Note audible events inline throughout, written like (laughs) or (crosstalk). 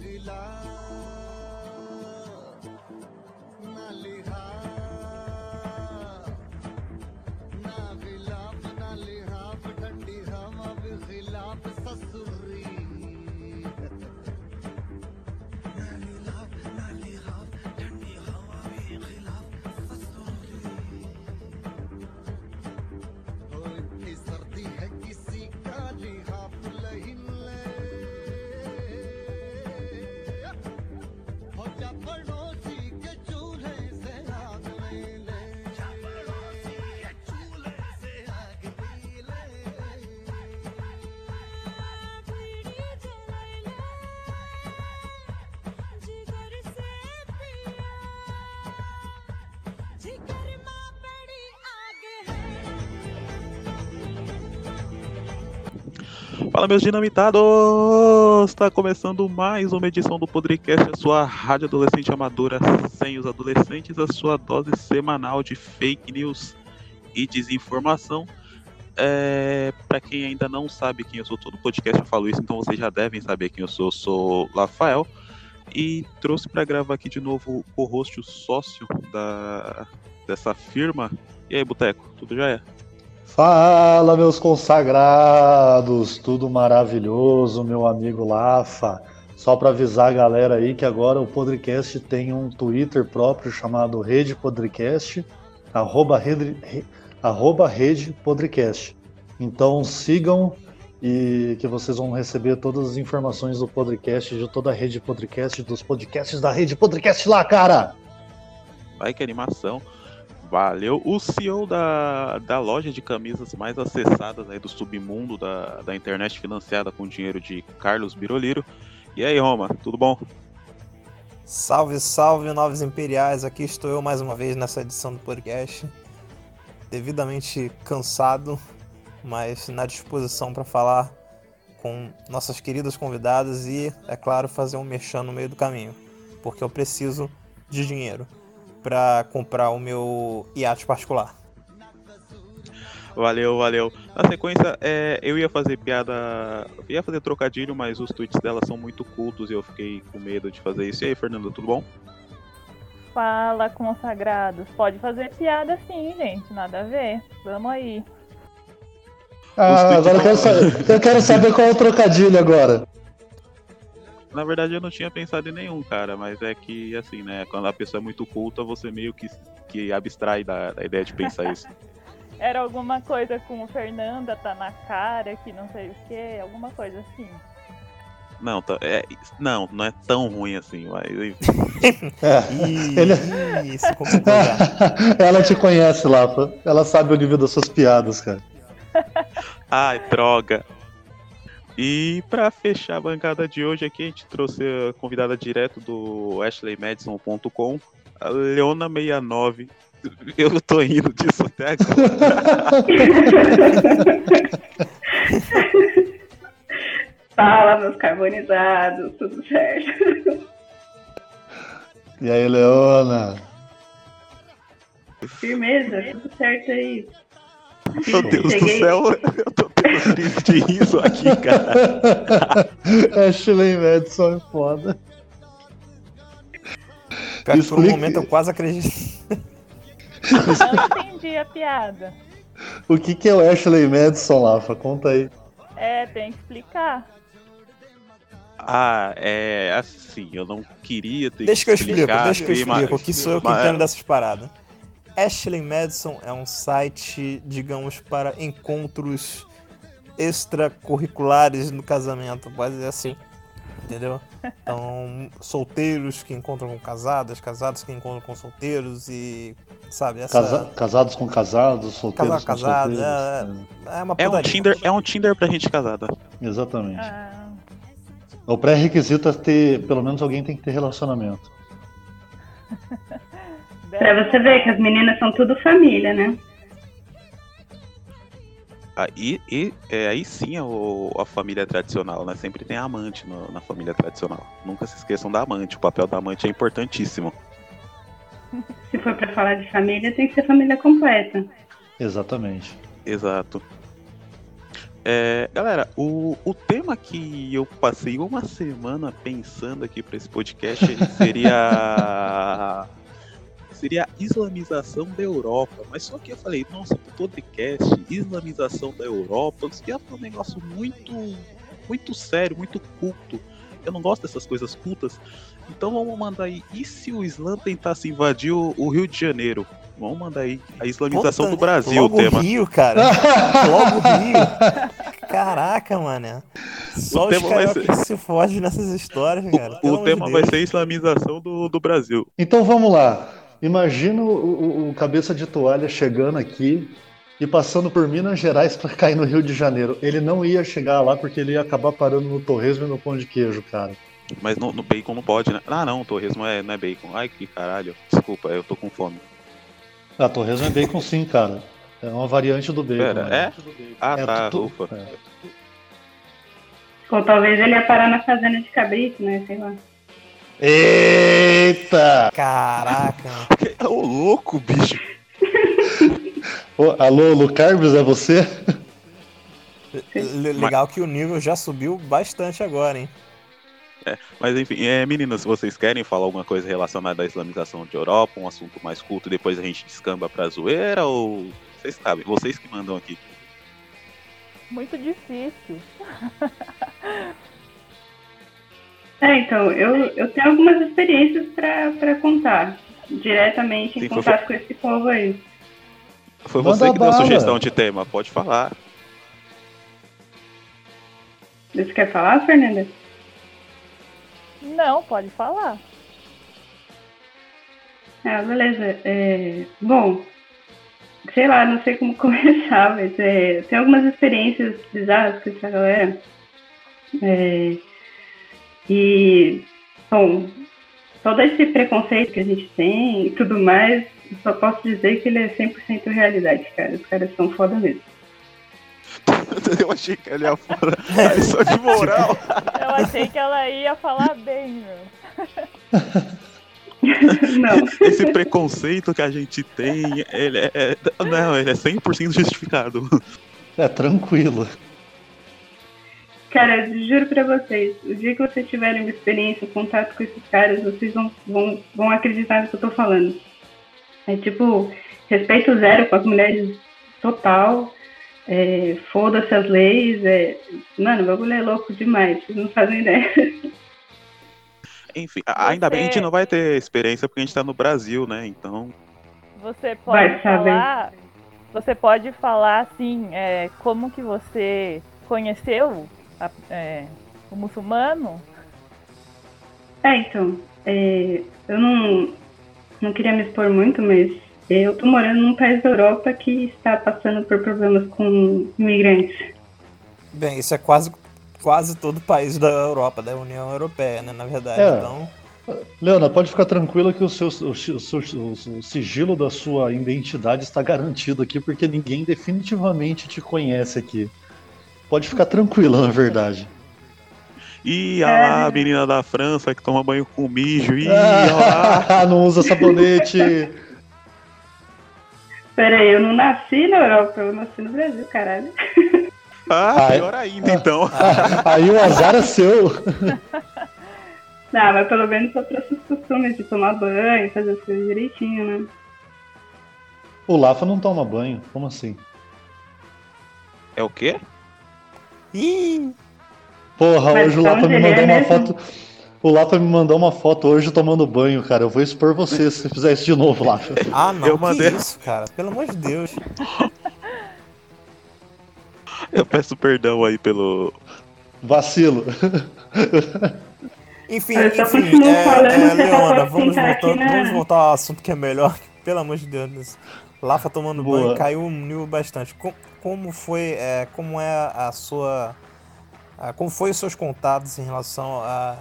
দিলা Fala, meus dinamitados! Está começando mais uma edição do Podcast, a sua rádio adolescente amadora sem os adolescentes, a sua dose semanal de fake news e desinformação. É, para quem ainda não sabe quem eu sou, todo podcast eu falo isso, então vocês já devem saber quem eu sou. Eu sou Rafael e trouxe para gravar aqui de novo o host, o sócio da, dessa firma. E aí, Boteco, tudo já é? Fala, meus consagrados, tudo maravilhoso, meu amigo Lafa. Só para avisar a galera aí que agora o Podcast tem um Twitter próprio chamado Rede Podcast, arroba Rede, arroba Rede Podcast. Então sigam e que vocês vão receber todas as informações do podcast, de toda a Rede Podcast, dos podcasts da Rede Podcast lá, cara! Vai que animação! Valeu. O CEO da, da loja de camisas mais acessadas aí do submundo da, da internet, financiada com dinheiro de Carlos Biroliro. E aí, Roma, tudo bom? Salve, salve, novos imperiais. Aqui estou eu mais uma vez nessa edição do podcast. Devidamente cansado, mas na disposição para falar com nossas queridas convidadas e, é claro, fazer um mexão no meio do caminho, porque eu preciso de dinheiro para comprar o meu iate particular. Valeu, valeu. Na sequência, é, eu ia fazer piada, ia fazer trocadilho, mas os tweets dela são muito cultos e eu fiquei com medo de fazer isso. E aí, Fernanda, tudo bom? Fala, consagrados. Pode fazer piada sim, gente, nada a ver. Vamos aí. Ah, agora eu quero, saber, eu quero saber qual é o trocadilho agora. Na verdade, eu não tinha pensado em nenhum, cara, mas é que, assim, né, quando a pessoa é muito culta, você meio que, que abstrai da, da ideia de pensar isso. (laughs) Era alguma coisa com o Fernanda, tá na cara, que não sei o que, alguma coisa assim. Não, tá, é, não, não é tão ruim assim, mas. é, (laughs) ele... Isso, (laughs) Ela te conhece, Lafa. Ela sabe o nível das suas piadas, cara. Ai, droga. E para fechar a bancada de hoje aqui, a gente trouxe a convidada direto do ashleymadison.com, a Leona69. Eu tô indo disso até agora. (laughs) Fala, meus carbonizados, tudo certo? E aí, Leona? Firmeza, tudo certo aí. Meu Deus Cheguei. do céu, (laughs) eu tô tendo crise de riso aqui, cara. (laughs) Ashley Madison é foda. Cara, por um momento eu quase acreditei. Não entendi a piada. O que, que é o Ashley Madison, Lafa? Conta aí. É, tem que explicar. Ah, é assim, eu não queria ter deixa que explicar. Deixa que eu explico, deixa que eu explico, que sou eu que entendo dessas paradas. Ashley Madison é um site, digamos, para encontros extracurriculares no casamento, pode dizer assim. Entendeu? Então, solteiros que encontram com casadas, casados que encontram com solteiros e. Sabe? Essa... Casa, casados com casados, solteiros Casado, com casado, solteiros. É, é, uma é um Tinder, é um Tinder pra gente casada. Exatamente. Ah. O pré-requisito é ter, pelo menos alguém tem que ter relacionamento. (laughs) Pra você ver que as meninas são tudo família, né? Aí, e, é, aí sim a, a família tradicional, né? Sempre tem amante no, na família tradicional. Nunca se esqueçam da amante, o papel da amante é importantíssimo. Se for para falar de família, tem que ser família completa. Exatamente. Exato. É, galera, o, o tema que eu passei uma semana pensando aqui para esse podcast (laughs) seria seria a islamização da Europa. Mas só que eu falei, nossa, pro podcast, islamização da Europa, isso ia um negócio muito, muito sério, muito culto. Eu não gosto dessas coisas cultas. Então vamos mandar aí. E se o Islã tentasse invadir o, o Rio de Janeiro? Vamos mandar aí a islamização Puta, do Brasil, logo o tema. Rio, cara. (laughs) Logo Rio. Caraca, mano. Só O os tema vai ser- que se fogem nessas histórias, cara. O, Pelo o amor de tema vai ser a islamização do, do Brasil. Então vamos lá. Imagina o, o- o cabeça de toalha chegando aqui e passando por Minas Gerais para cair no Rio de Janeiro. Ele não ia chegar lá porque ele ia acabar parando no torresmo e no pão de queijo, cara. Mas no, no bacon não pode, né? Ah, não, torresmo é, não é bacon. Ai, que caralho. Desculpa, eu tô com fome. Ah, torresmo é bacon sim, cara. É uma variante do bacon. Pera, né? é? Ah, É, tá, tu- ufa. é. Ou talvez ele ia parar na fazenda de cabrito, né? Sei lá. Eita! Caraca. Ô, louco, bicho. Ô, alô, Lucarbes, é você? Le- Legal que o nível já subiu bastante agora, hein? Mas enfim, é, meninas, vocês querem falar alguma coisa relacionada à islamização de Europa, um assunto mais culto, e depois a gente descamba pra zoeira, ou vocês sabem, vocês que mandam aqui. Muito difícil. (laughs) É, então, eu, eu tenho algumas experiências pra, pra contar. Diretamente em Sim, foi- contato com esse povo aí. Foi Manda você que deu a sugestão de tema, pode falar. Você quer falar, Fernanda? Não, pode falar. Ah, beleza. É, bom, sei lá, não sei como (laughs) começar, mas é, tem algumas experiências bizarras com essa galera. É, e, bom, todo esse preconceito que a gente tem e tudo mais, só posso dizer que ele é 100% realidade, cara. Os caras são foda mesmo. (laughs) Eu achei que ela ia falar a lição de moral. (laughs) Eu achei que ela ia falar bem, meu. (laughs) não, Esse preconceito que a gente tem, ele é, é- não, ele é 100% justificado. É, tranquilo. Cara, eu juro pra vocês, o dia que vocês tiverem uma experiência, um contato com esses caras, vocês vão, vão, vão acreditar no que eu tô falando. É tipo, respeito zero com as mulheres total, é, foda-se as leis, é... Mano, o bagulho é louco demais, vocês não fazem ideia. Enfim, ainda bem que a gente Você- não vai ter experiência porque a gente tá no Brasil, né? Então, Você Vai pode saber. falar. Você pode falar assim, é, como que você conheceu a- é, o muçulmano? É, então, é, eu não, não queria me expor muito, mas eu tô morando num país da Europa que está passando por problemas com imigrantes. Bem, isso é quase, quase todo país da Europa, da União Europeia, né? Na verdade. É. Então, Leona, pode ficar tranquila que o, seu, o, o seu- o sigilo da sua identidade está garantido aqui, porque ninguém definitivamente te conhece aqui. Pode ficar tranquila, na verdade. e a lá, a menina da França que toma banho com mijo. Ih, olha lá. (laughs) Ah, não usa sabonete. Pera aí, eu não nasci na Europa, eu nasci no Brasil, caralho. Ah, Ah, é? pior ainda, então. Aí o azar é seu. (laughs) Não, mas pelo menos só trouxe os costumes de tomar banho, fazer as coisas direitinho, né? O Lafa não toma banho. Como assim? É o quê? Ih, Porra, Mas hoje o Lafa onde me mandou é uma mesmo? foto. O Lafa me mandou uma foto hoje tomando banho, cara. Eu vou expor você se você fizer isso de novo, Lafa. (laughs) ah, não, Eu que mandei- isso, cara? Pelo amor de Deus. (laughs) Eu peço perdão aí pelo. Vacilo. (laughs) Enfim, enfim, é, falando, é, Leona, vamos voltar, aqui, né? vamos voltar ao assunto que é melhor. Pelo amor de Deus. Lafa tomando Boa. banho caiu um nível bastante. Co- Como foi, é, como é a sua, a- como foi os seus contatos em relação a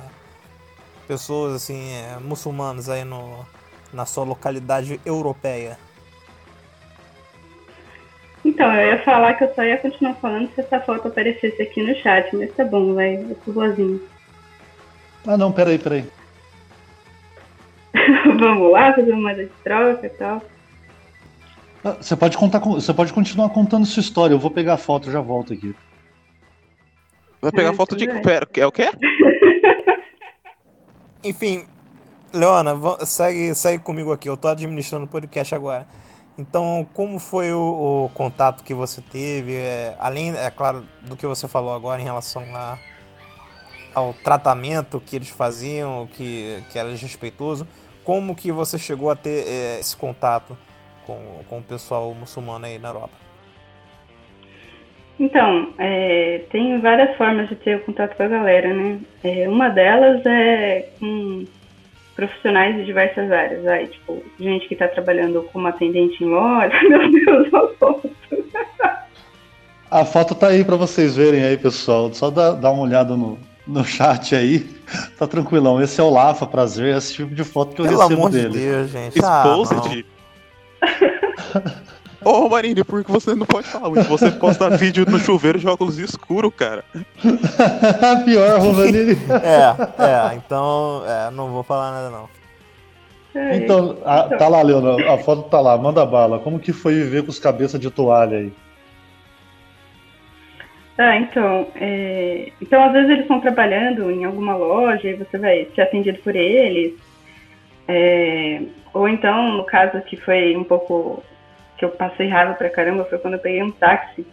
pessoas assim, é, muçulmanas aí no, na sua localidade europeia? Então, eu ia falar que eu só ia continuar falando se essa foto aparecesse aqui no chat, mas tá bom, vai, eu sou boazinha. Ah, não, peraí, peraí. (laughs) Vamos lá, fazer uma de troca e tal. Ah, Você pode contar, com- você pode continuar contando sua história. Eu vou pegar a foto, já volto aqui. Vai pegar É, foto de. é. Pera, é o quê? (laughs) Enfim, Leona, segue, segue comigo aqui. Eu tô administrando o podcast agora. Então, como foi o, o contato que você teve? é, além, é claro, do que você falou agora em relação a, ao tratamento que eles faziam, que, que era desrespeitoso, como que você chegou a ter é, esse contato com, com o pessoal muçulmano aí na Europa? Então, é, tem várias formas de ter o contato com a galera, né? É, uma delas é com profissionais de diversas áreas. Aí, tipo, gente que tá trabalhando como atendente em loja. (laughs) Meu Deus, eu foto. A foto tá aí pra vocês verem aí, pessoal. Só dá, dá uma olhada no, no chat aí. Tá tranquilão. Esse é o Lafa, prazer. Esse tipo de foto que eu Pelo recebo amor de dele. Deus, gente. Ah, Ô, Marini, por que você não pode falar muito? Você posta (laughs) vídeo no chuveiro de óculos escuro, cara. (laughs) Pior, Rovanini. É, é, então, é, não vou falar nada não. É, Então, a- tá lá, Leona. A foto tá lá. Manda bala. Como que foi viver com os cabeças de toalha aí? Ah, então, é, então às vezes eles estão trabalhando em alguma loja e você vai ser atendido por eles. É, ou então, no caso que foi um pouco que eu passei raiva pra caramba, foi quando eu peguei um táxi.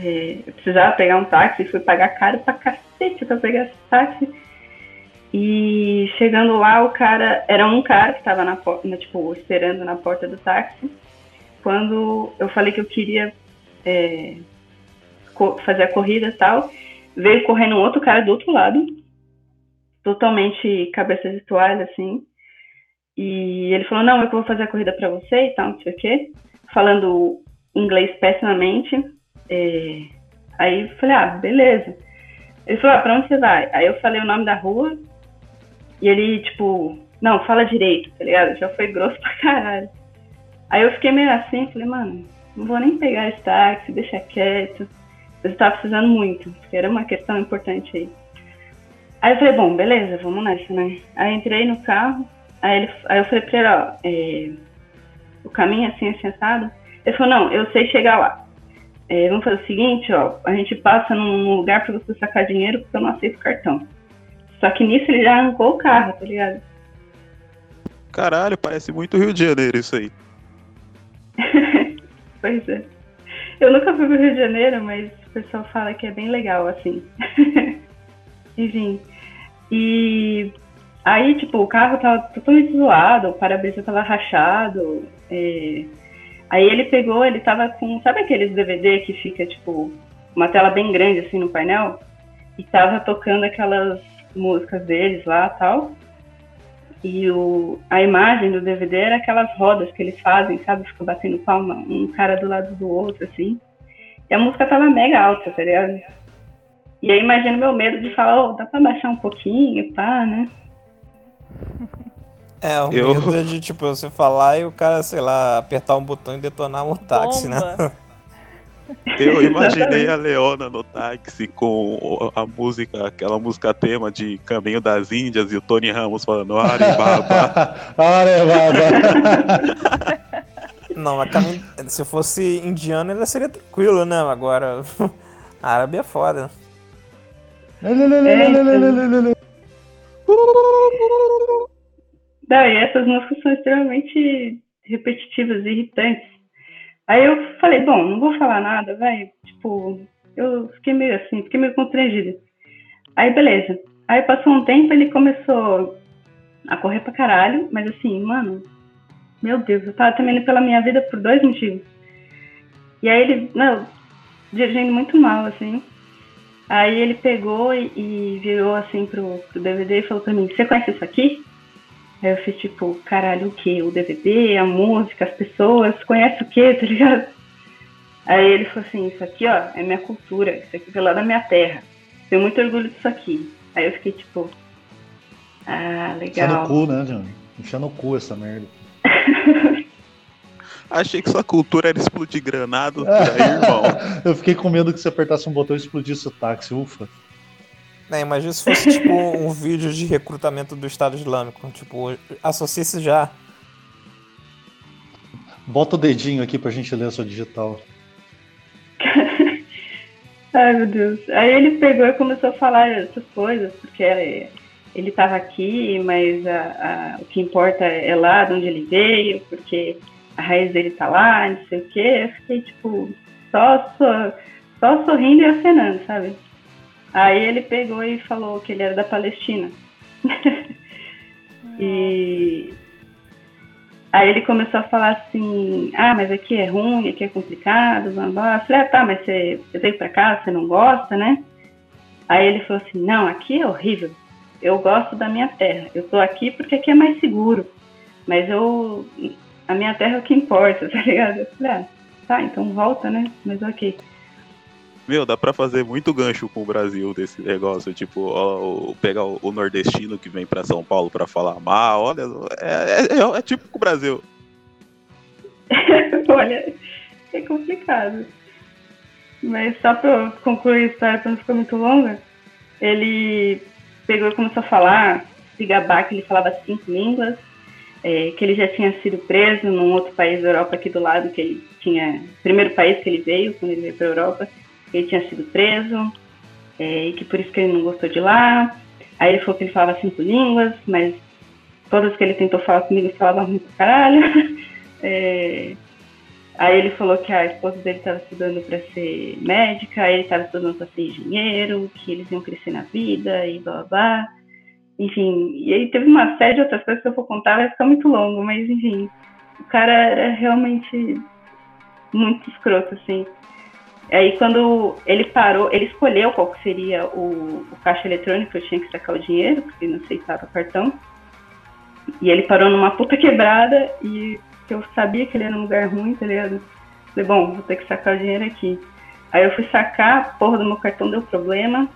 É, eu precisava pegar um táxi e fui pagar caro pra cacete pra pegar esse táxi. E chegando lá, o cara. Era um cara que tava na porta, tipo, esperando na porta do táxi. Quando eu falei que eu queria é, fazer a corrida e tal, veio correndo um outro cara do outro lado, totalmente cabeça de toalha, assim. E ele falou, não, eu vou fazer a corrida pra você e tal, não sei o quê. Falando inglês pessimamente. É, Aí eu falei, ah, beleza. Ele falou, ah, pra onde você vai? Aí eu falei o nome da rua. E ele, tipo, não, fala direito, tá ligado? Já foi grosso pra caralho. Aí eu fiquei meio assim, falei, mano, não vou nem pegar esse táxi, deixa quieto. Eu tava precisando muito, porque era uma questão importante aí. Aí eu falei, bom, beleza, vamos nessa, né? Aí entrei no carro, aí, ele, aí eu falei pra ele, ó, é, o caminho assim, assim, assado. Ele falou, não, eu sei chegar lá. É, vamos fazer o seguinte, ó, a gente passa num lugar pra você sacar dinheiro, porque eu não aceito cartão. Só que nisso ele já arrancou o carro, tá ligado? Caralho, parece muito Rio de Janeiro isso aí. (laughs) Pois é. Eu nunca fui pro Rio de Janeiro, mas o pessoal fala que é bem legal, assim. (laughs) Enfim. E aí, tipo, o carro tava totalmente zoado, o para-brisa tava rachado. é. Aí ele pegou, ele tava com. Sabe aqueles DVD que fica, tipo, uma tela bem grande assim no painel? E tava tocando aquelas músicas deles lá tal. E o, a imagem do DVD era aquelas rodas que eles fazem, sabe? Fica batendo palma, um cara do lado do outro, assim. E a música tava mega alta, tá ligado? E aí imagina meu medo de falar, ô, dá pra baixar um pouquinho, pá, né? É, o Eu- medo é de, tipo, você falar e o cara, sei lá, apertar um botão e detonar um táxi, né? (laughs) Eu imaginei a Leona no táxi com a música, aquela música tema de Caminho das Índias e o Tony Ramos falando Aribaba. (laughs) Arevada. (laughs) Não, mas caminho- se fosse indiano ainda seria tranquilo, né? Agora, árabe é foda. Não, e essas músicas são extremamente repetitivas e irritantes. Aí eu falei, bom, não vou falar nada, vai. Tipo, eu fiquei meio assim, fiquei meio constrangida. Aí beleza. Aí passou um tempo, ele começou a correr pra caralho, mas assim, mano, meu Deus, eu tava temendo pela minha vida por dois motivos. E aí ele, não, dirigindo muito mal, assim. Aí ele pegou e, e virou assim pro, pro DVD e falou pra mim, você conhece isso aqui? Aí eu fiz tipo, caralho, o quê? O DVD, a música, as pessoas, conhece o quê, (laughs) tá ligado? Aí ele falou assim, isso aqui, ó, é minha cultura, isso aqui veio lá da minha terra. Tenho muito orgulho disso aqui. Aí eu fiquei tipo, ah, Enfia no legal. cu, né, Johnny? Enfia no cu essa merda. (laughs) Achei que sua cultura era explodir granado (laughs) por aí, irmão. Eu fiquei com medo que você apertasse um botão e explodisse o táxi, ufa. É, imagina se fosse tipo um vídeo de recrutamento do Estado Islâmico. Tipo, associe-se já. Bota o dedinho aqui pra gente ler a sua digital. (laughs) Ai, meu Deus. Aí ele pegou e começou a falar essas coisas, porque ele estava aqui, mas a, a, o que importa é lá de onde ele veio, porque a raiz dele tá lá, não sei o quê. Eu fiquei, tipo, só, só, só sorrindo e acenando, sabe? Aí ele pegou e falou que ele era da Palestina. (laughs) e aí ele começou a falar assim, ah, mas aqui é ruim, aqui é complicado, blá, blá. Eu falei, ah, tá, mas você, você veio pra cá, você não gosta, né? Aí ele falou assim, não, aqui é horrível. Eu gosto da minha terra. Eu tô aqui porque aqui é mais seguro. Mas eu. A minha terra é o que importa, (laughs) tá ligado? Eu falei, ah, tá, então volta, né? Mas ok. Meu, dá pra fazer muito gancho com o Brasil desse negócio. Tipo, ó, pegar o, nordestino que vem pra São Paulo pra falar mal, olha, é, é, é, é tipo com o Brasil. (laughs) olha, é complicado. Mas só pra concluir a história pra não ficar muito longa, ele pegou e começou a falar, se gabar que ele falava cinco línguas, é, que ele já tinha sido preso num outro país da Europa aqui do lado, que ele tinha, primeiro país que ele veio, quando ele veio para a Europa, ele tinha sido preso, é, e que por isso que ele não gostou de lá. Aí ele falou que ele falava cinco línguas, mas todas que ele tentou falar comigo ele falava muito caralho. (laughs) É, aí ele falou que a esposa dele estava estudando para ser médica, aí ele estava estudando para ser engenheiro, que eles iam crescer na vida e blá blá blá. Enfim, e aí teve uma série de outras coisas que eu vou contar, vai ficar muito longo, mas enfim, o cara era realmente muito escroto, assim. Aí quando ele parou, ele escolheu qual que seria o, o caixa eletrônico, eu tinha que sacar o dinheiro, porque não aceitava cartão. E ele parou numa puta quebrada e eu sabia que ele era um lugar ruim, tá ligado? Falei, bom, vou ter que sacar o dinheiro aqui. Aí eu fui sacar, porra do meu cartão deu problema.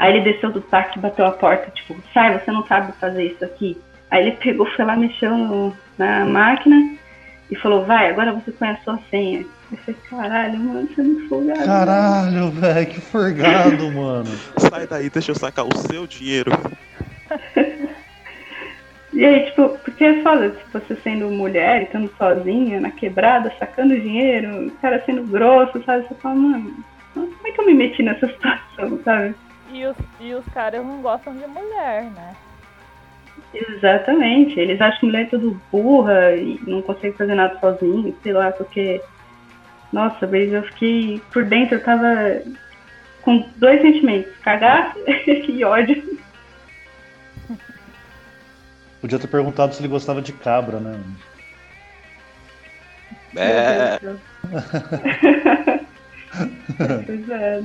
Aí ele desceu do táxi, bateu a porta, tipo, sai, você não sabe fazer isso aqui. Aí ele pegou, foi lá, mexeu no, na máquina e falou, vai, agora você conhece a sua senha. Eu falei, caralho, mano, você é muito folgado. Caralho, velho, que forgado, (laughs) mano. Sai daí, deixa eu sacar o seu dinheiro. (laughs) e aí, tipo, porque é foda, tipo, você sendo mulher, estando sozinha, na quebrada, sacando dinheiro, o cara sendo grosso, sabe? Você fala, mano, como é que eu me meti nessa (laughs) situação, sabe? E os, e os caras não gostam de mulher, né? Exatamente. Eles acham que mulher é tudo burra e não consegue fazer nada sozinho, sei lá, porque nossa, mas eu fiquei por dentro, eu tava com dois sentimentos, cagar (laughs) e ódio. Podia ter perguntado se ele gostava de cabra, né? É. (laughs) (laughs) pois é.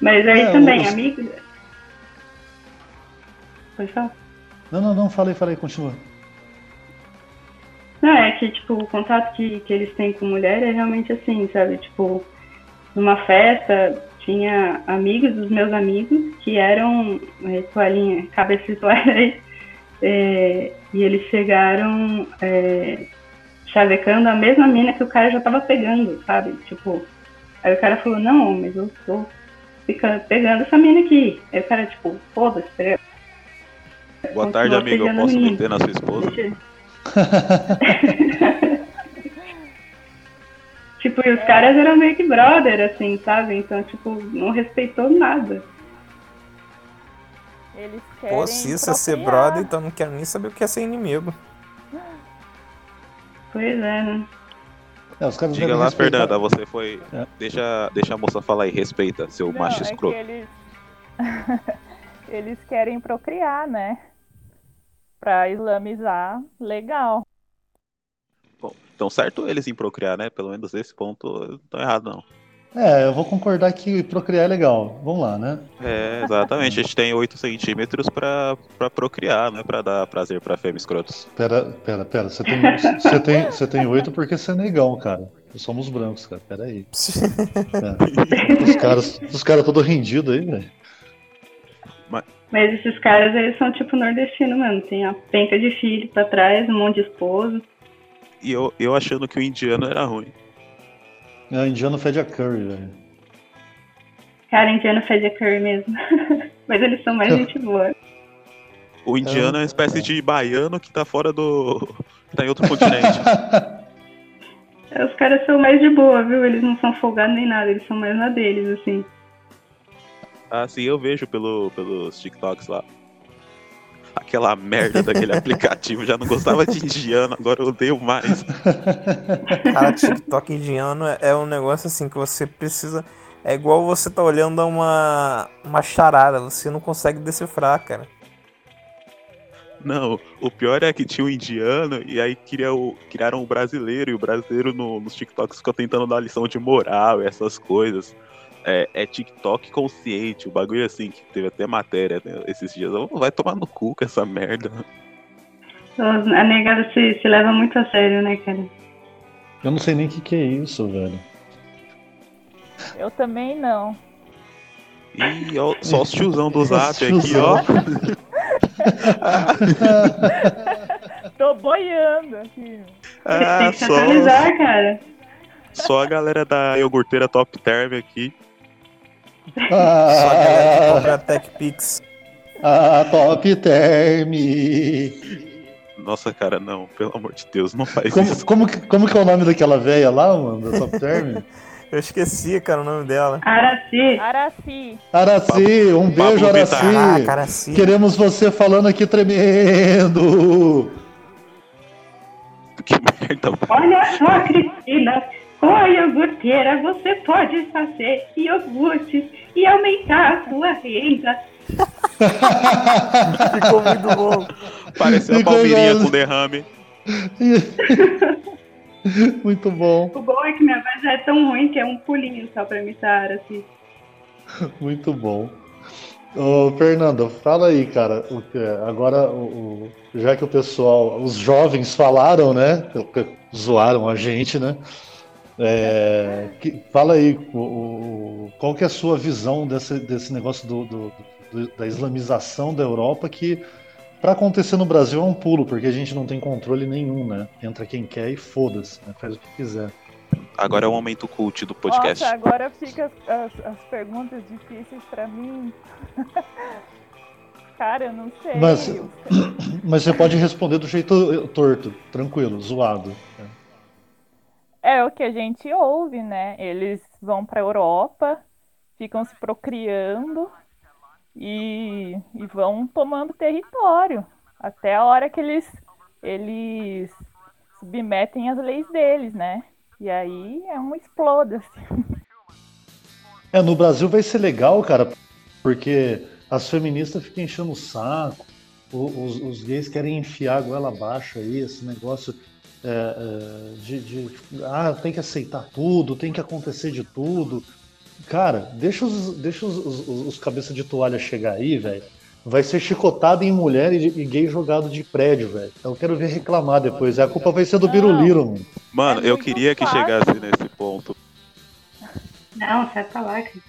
Mas aí é, também, os... amigo. Pode falar? Não, não, não, falei, falei, continua. Não, é que, tipo, o contato que, que eles têm com mulher é realmente assim, sabe? Tipo, numa festa, tinha amigos dos meus amigos que eram é, toalhinha, (laughs) cabeça de toalha aí, é, e eles chegaram é, chavecando a mesma mina que o cara já tava pegando, sabe? Tipo, aí o cara falou, não, mas eu tô ficando, pegando essa mina aqui. Aí o cara, tipo, foda-se, pega. Boa tarde, amigo, eu posso meter na sua esposa? (laughs) Tipo, e os caras eram meio que brother, assim, sabe? Então, tipo, não respeitou nada. Eles querem Pô, se isso é ser brother, então não quero nem saber o que é ser inimigo. Pois é, né? É, os caras Diga lá, respeitar. Fernanda, você foi. É. Deixa, deixa a moça falar aí, respeita, seu não, macho é escroto. Eles... (laughs) eles querem procriar, né? para islamizar, legal. Bom, então certo eles em procriar, né? Pelo menos nesse ponto não estão errado não. É, eu vou concordar que procriar é legal. Vamos lá, né? É, exatamente. A gente tem 8 centímetros pra, pra procriar, né? Pra dar prazer pra fêmea escrotos. Pera, pera, pera. Você tem, você tem, você tem 8 porque você é negão, cara. Nós somos brancos, cara. Pera aí. É. Os caras, os caras todos rendidos aí, velho. Mas... Mas esses caras, eles são tipo nordestino mesmo. Tem a penca de filho pra trás, um monte de esposo. E eu, eu achando que o indiano era ruim. É, o indiano fede a curry, velho. Cara, o indiano fede a curry mesmo. (laughs) Mas eles são mais (laughs) gente boa. O indiano é, é uma espécie de baiano que tá fora do. tá em outro continente. (laughs) Os caras são mais de boa, viu? Eles não são folgados nem nada, eles são mais na deles, assim. Ah, sim, eu vejo pelo, pelos TikToks lá. Aquela merda daquele aplicativo. Já não gostava de indiano, agora eu odeio mais. Cara, TikTok indiano é- é um negócio assim que você precisa. É igual você tá olhando uma, uma charada, você não consegue decifrar, cara. Não, o pior é que tinha um indiano e aí queria o, criaram o brasileiro, e o brasileiro no- nos TikToks ficou tentando dar lição de moral e essas coisas. É, é TikTok consciente, o bagulho assim, que teve até matéria né, esses dias. Oh, Vai tomar no cu com essa merda. A negada se, se leva muito a sério, né, cara? Eu não sei nem o que, que é isso, velho. Eu também não. E ó, só os tiozão do (laughs) zap aqui, ó. (laughs) Tô boiando aqui. Ah, Tem que se só, atualizar, cara. só a galera da iogurteira Top Term aqui. Só a galera que Ah, compra TechPix. a Top Term. Nossa, cara, não, pelo amor de Deus, não faz Como, isso. como, que- como que é o nome daquela velha lá, mano, da Top Term? (laughs) Eu esqueci, cara, o nome dela. Araci. Araci. Araci, um beijo, Araci. Vittar. Ah, cara, sim. Queremos você falando aqui tremendo. (laughs) Que merda. Olha só, Cristina. A iogurteira você pode fazer iogurtes e aumentar a sua renda. (laughs) Ficou muito bom. Pareceu a Ficou Palmeirinha igual- com derrame. (laughs) Muito bom, O bom é que minha voz é tão ruim que é um pulinho só pra imitar a Araci. muito bom. Ô, Fernando, fala aí, cara. o que- Agora, o- o- já que o pessoal, os jovens falaram, né? Zoaram a gente, né? É, que- fala aí, o- o- qual que é a sua visão desse, desse negócio do, do- do- da islamização da Europa que para acontecer no Brasil é um pulo, porque a gente não tem controle nenhum, né? Entra quem quer e foda-se, né? faz o que quiser. Agora é o momento cult do podcast. Nossa, agora fica as, as- as perguntas difíceis pra mim. (laughs) Cara, eu não sei. Mas- (clears throat) Mas você pode responder do jeito torto, tranquilo, zoado. É o que a gente ouve, né? Eles vão pra Europa, ficam se procriando e, e vão tomando território. Até a hora que eles, eles submetem as leis deles, né? E aí é um exploda. Assim. (laughs) É, no Brasil vai ser legal, cara, porque as feministas ficam enchendo o saco, os, os gays querem enfiar a goela abaixo aí, esse negócio é, de, de, ah, tem que aceitar tudo, tem que acontecer de tudo. Cara, deixa os, deixa os, os, os cabeça de toalha chegar aí, velho. Vai ser chicotado em mulher e, e gay jogado de prédio, velho. Eu quero ver reclamar depois. A culpa vai ser do. Biruliro, mano. Mano, É eu queria que chegasse nesse ponto. Não, sai pra lá, cara.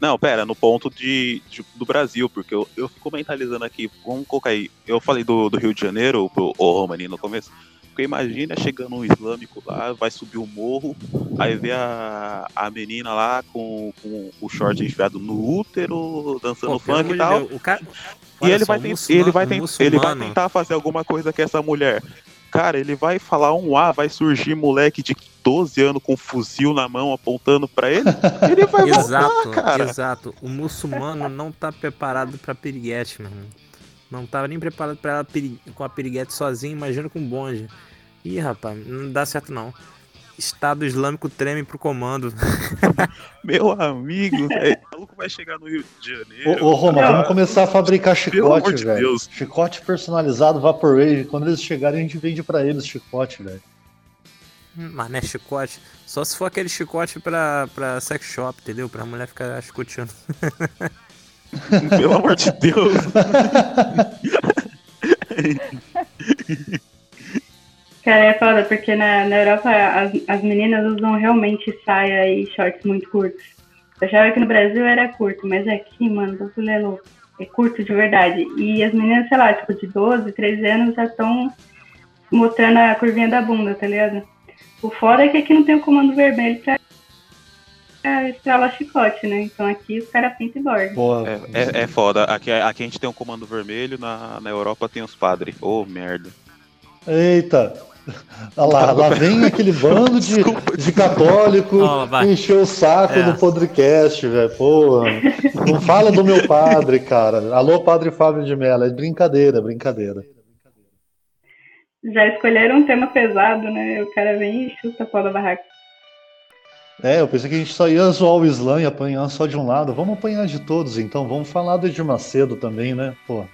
Não, pera, no ponto de, de- do Brasil, porque eu, eu fico mentalizando aqui, vamos colocar aí. Eu falei do, do Rio de Janeiro, pro o Romani no começo. Porque imagina chegando um islâmico lá, vai subir o morro, aí vê a, a menina lá com, com o short enfiado no útero, dançando Pô, funk e tal. Deus, o cara- E ele só, vai, um ten- ele, vai um ten- ele vai tentar fazer alguma coisa com essa mulher. Cara, ele vai falar um A, vai surgir moleque de 12 anos com um fuzil na mão apontando pra ele. Ele vai (laughs) Exato, voltar, cara. exato. O muçulmano não tá preparado pra piriguete, meu irmão. Não tava nem preparado pra ela com a piriguete sozinha, imagina com bonde. Ih, rapaz, não dá certo não. Estado Islâmico treme pro comando. (laughs) Meu amigo, é, o maluco vai chegar no Rio de Janeiro. Ô, ô Roma, vamos começar a fabricar chicote, de velho. Deus. Chicote personalizado, Vaporwave. Quando eles chegarem, a gente vende pra eles chicote, velho. Hum, Mas não é chicote. Só se for aquele chicote pra, pra sex shop, entendeu? Pra mulher ficar chicoteando. (laughs) (laughs) Pelo amor de Deus. Cara, é foda, porque na, na Europa as, as meninas usam realmente saia e shorts muito curtos. Eu achava que no Brasil era curto, mas aqui, mano, o bagulho é louco. É curto de verdade. E as meninas, sei lá, tipo, de 12, 13 anos já estão mostrando a curvinha da bunda, tá ligado? O foda é que aqui não tem o comando vermelho pra, pra estralar chicote, né? Então aqui os caras pintam e bordam. Pô, É, é, é foda. Aqui, aqui a gente tem um comando vermelho, na, na Europa tem os padres. Ô, merda. Eita, Olha lá, lá vem aquele bando de, de católico vai. encher o saco É. do podcast, velho. Porra. Não fala do meu padre, cara. Alô, padre Fábio de Mello. É brincadeira, brincadeira. Já escolheram um tema pesado, né? O cara vem e chuta a pau da barraca. É, eu pensei que a gente só ia zoar o Islã e apanhar só de um lado. Vamos apanhar de todos, então. Vamos falar do Edir Macedo também, né? Pô.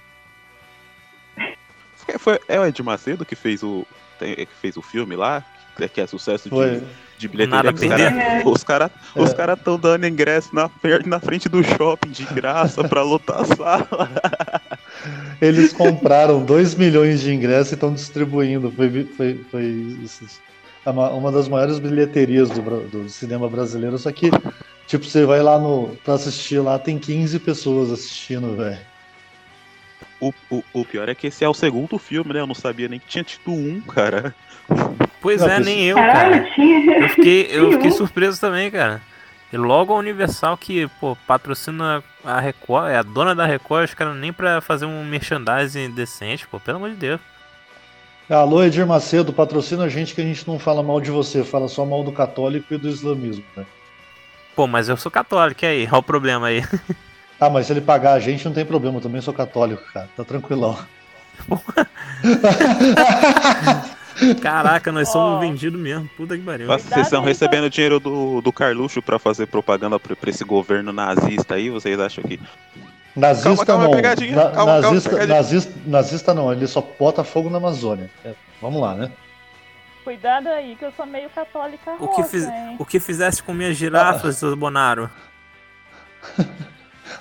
Foi- Foi, é o Ed Macedo que fez o, tem- que fez o filme lá, que é- que é sucesso Foi. de, de bilheteria. Que os caras (laughs) os É. cara estão dando ingresso na, na frente do shopping de graça pra lotar a sala. Eles compraram 2 milhões de ingressos e estão distribuindo. Foi, foi, foi isso. É uma, uma das maiores bilheterias do, do cinema brasileiro. Só que, tipo, você vai lá no, pra assistir lá, tem 15 pessoas assistindo, velho. O, o, o pior é que esse é o segundo filme, né? Eu não sabia nem que tinha tido um, cara. Pois Não, é, nem eu, cara. Eu fiquei, eu (laughs) fiquei um. surpreso também, cara. E logo a Universal que, pô, patrocina a Record, é a dona da Record, os caras nem pra fazer um merchandising decente, pô, pelo amor de Deus. Alô, Edir Macedo, patrocina a gente que a gente não fala mal de você, fala só mal do católico e do islamismo, né? Pô, mas eu sou católico, e aí? Olha o problema aí. Ah, mas se ele pagar a gente, não tem problema, eu também sou católico, cara. Tá tranquilão. Caraca, nós somos Ó. vendidos mesmo. Puta que pariu. Vocês estão recebendo dinheiro do, do Carluxo pra fazer propaganda pra, pra esse governo nazista aí? Vocês acham que. Nazista Calma, calma, não. Na- calma, nazista, nazista, nazista não, ele só bota fogo na Amazônia. É, vamos lá, né? Cuidado aí, que eu sou meio católica O que, fiz, hein? o que fizesse com minhas girafas, seu Bonaro? (laughs)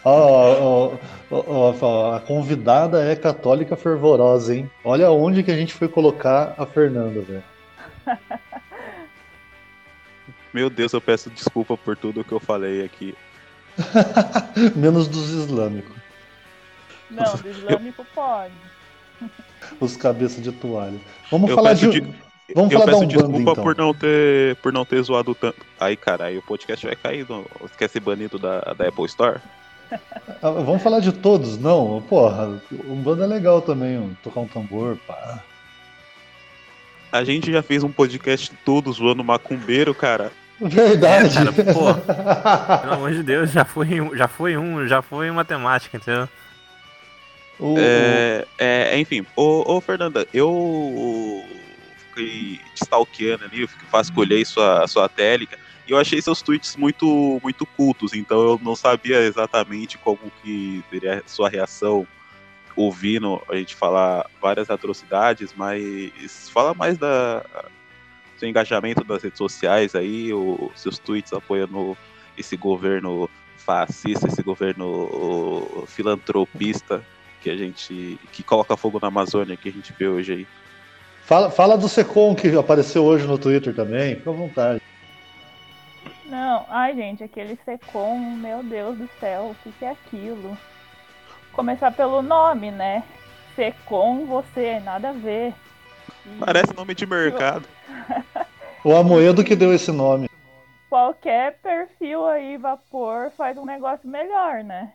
Ó, ó, ó, a convidada é católica fervorosa, hein? Olha onde que a gente foi colocar a Fernanda, velho. (laughs) Meu Deus, eu peço desculpa por tudo que eu falei aqui. (laughs) Menos dos islâmicos. Não, do (laughs) islâmico pode. (laughs) Os cabeças de toalha. Vamos Eu falar de. de- Vamos eu falar da peço Umbanda, desculpa então. por não ter por não ter zoado tanto. Aí, cara, aí o podcast vai cair. Ser banido da, da Apple Store? Ah, vamos falar de todos, não? Porra, Umbanda é legal também, ó, tocar um tambor, pá. A gente já fez um podcast todo zoando macumbeiro, cara. Verdade. É, cara, pô. (laughs) Pelo amor de Deus, já foi, um- já foi um, já foi uma temática, entendeu? O- É, é, enfim, ô, ô Fernanda, eu fiquei te stalkeando ali, eu vasculhei sua, sua télica e eu achei seus tweets muito, muito cultos, então eu não sabia exatamente como que seria a sua reação ouvindo a gente falar várias atrocidades, mas fala mais da seu engajamento das redes sociais aí, os seus tweets apoiando esse governo fascista, esse governo filantropista que a gente que coloca fogo na Amazônia que a gente vê hoje aí. Fala, fala do Secom que apareceu hoje no Twitter também, fica à vontade. Não, ai gente, aquele secom, meu Deus do céu, o que, que é aquilo? Começar pelo nome, né? Secom, você, nada a ver. Parece nome de mercado. O Amoedo que deu esse nome. Qualquer perfil aí, vapor, faz um negócio melhor, né?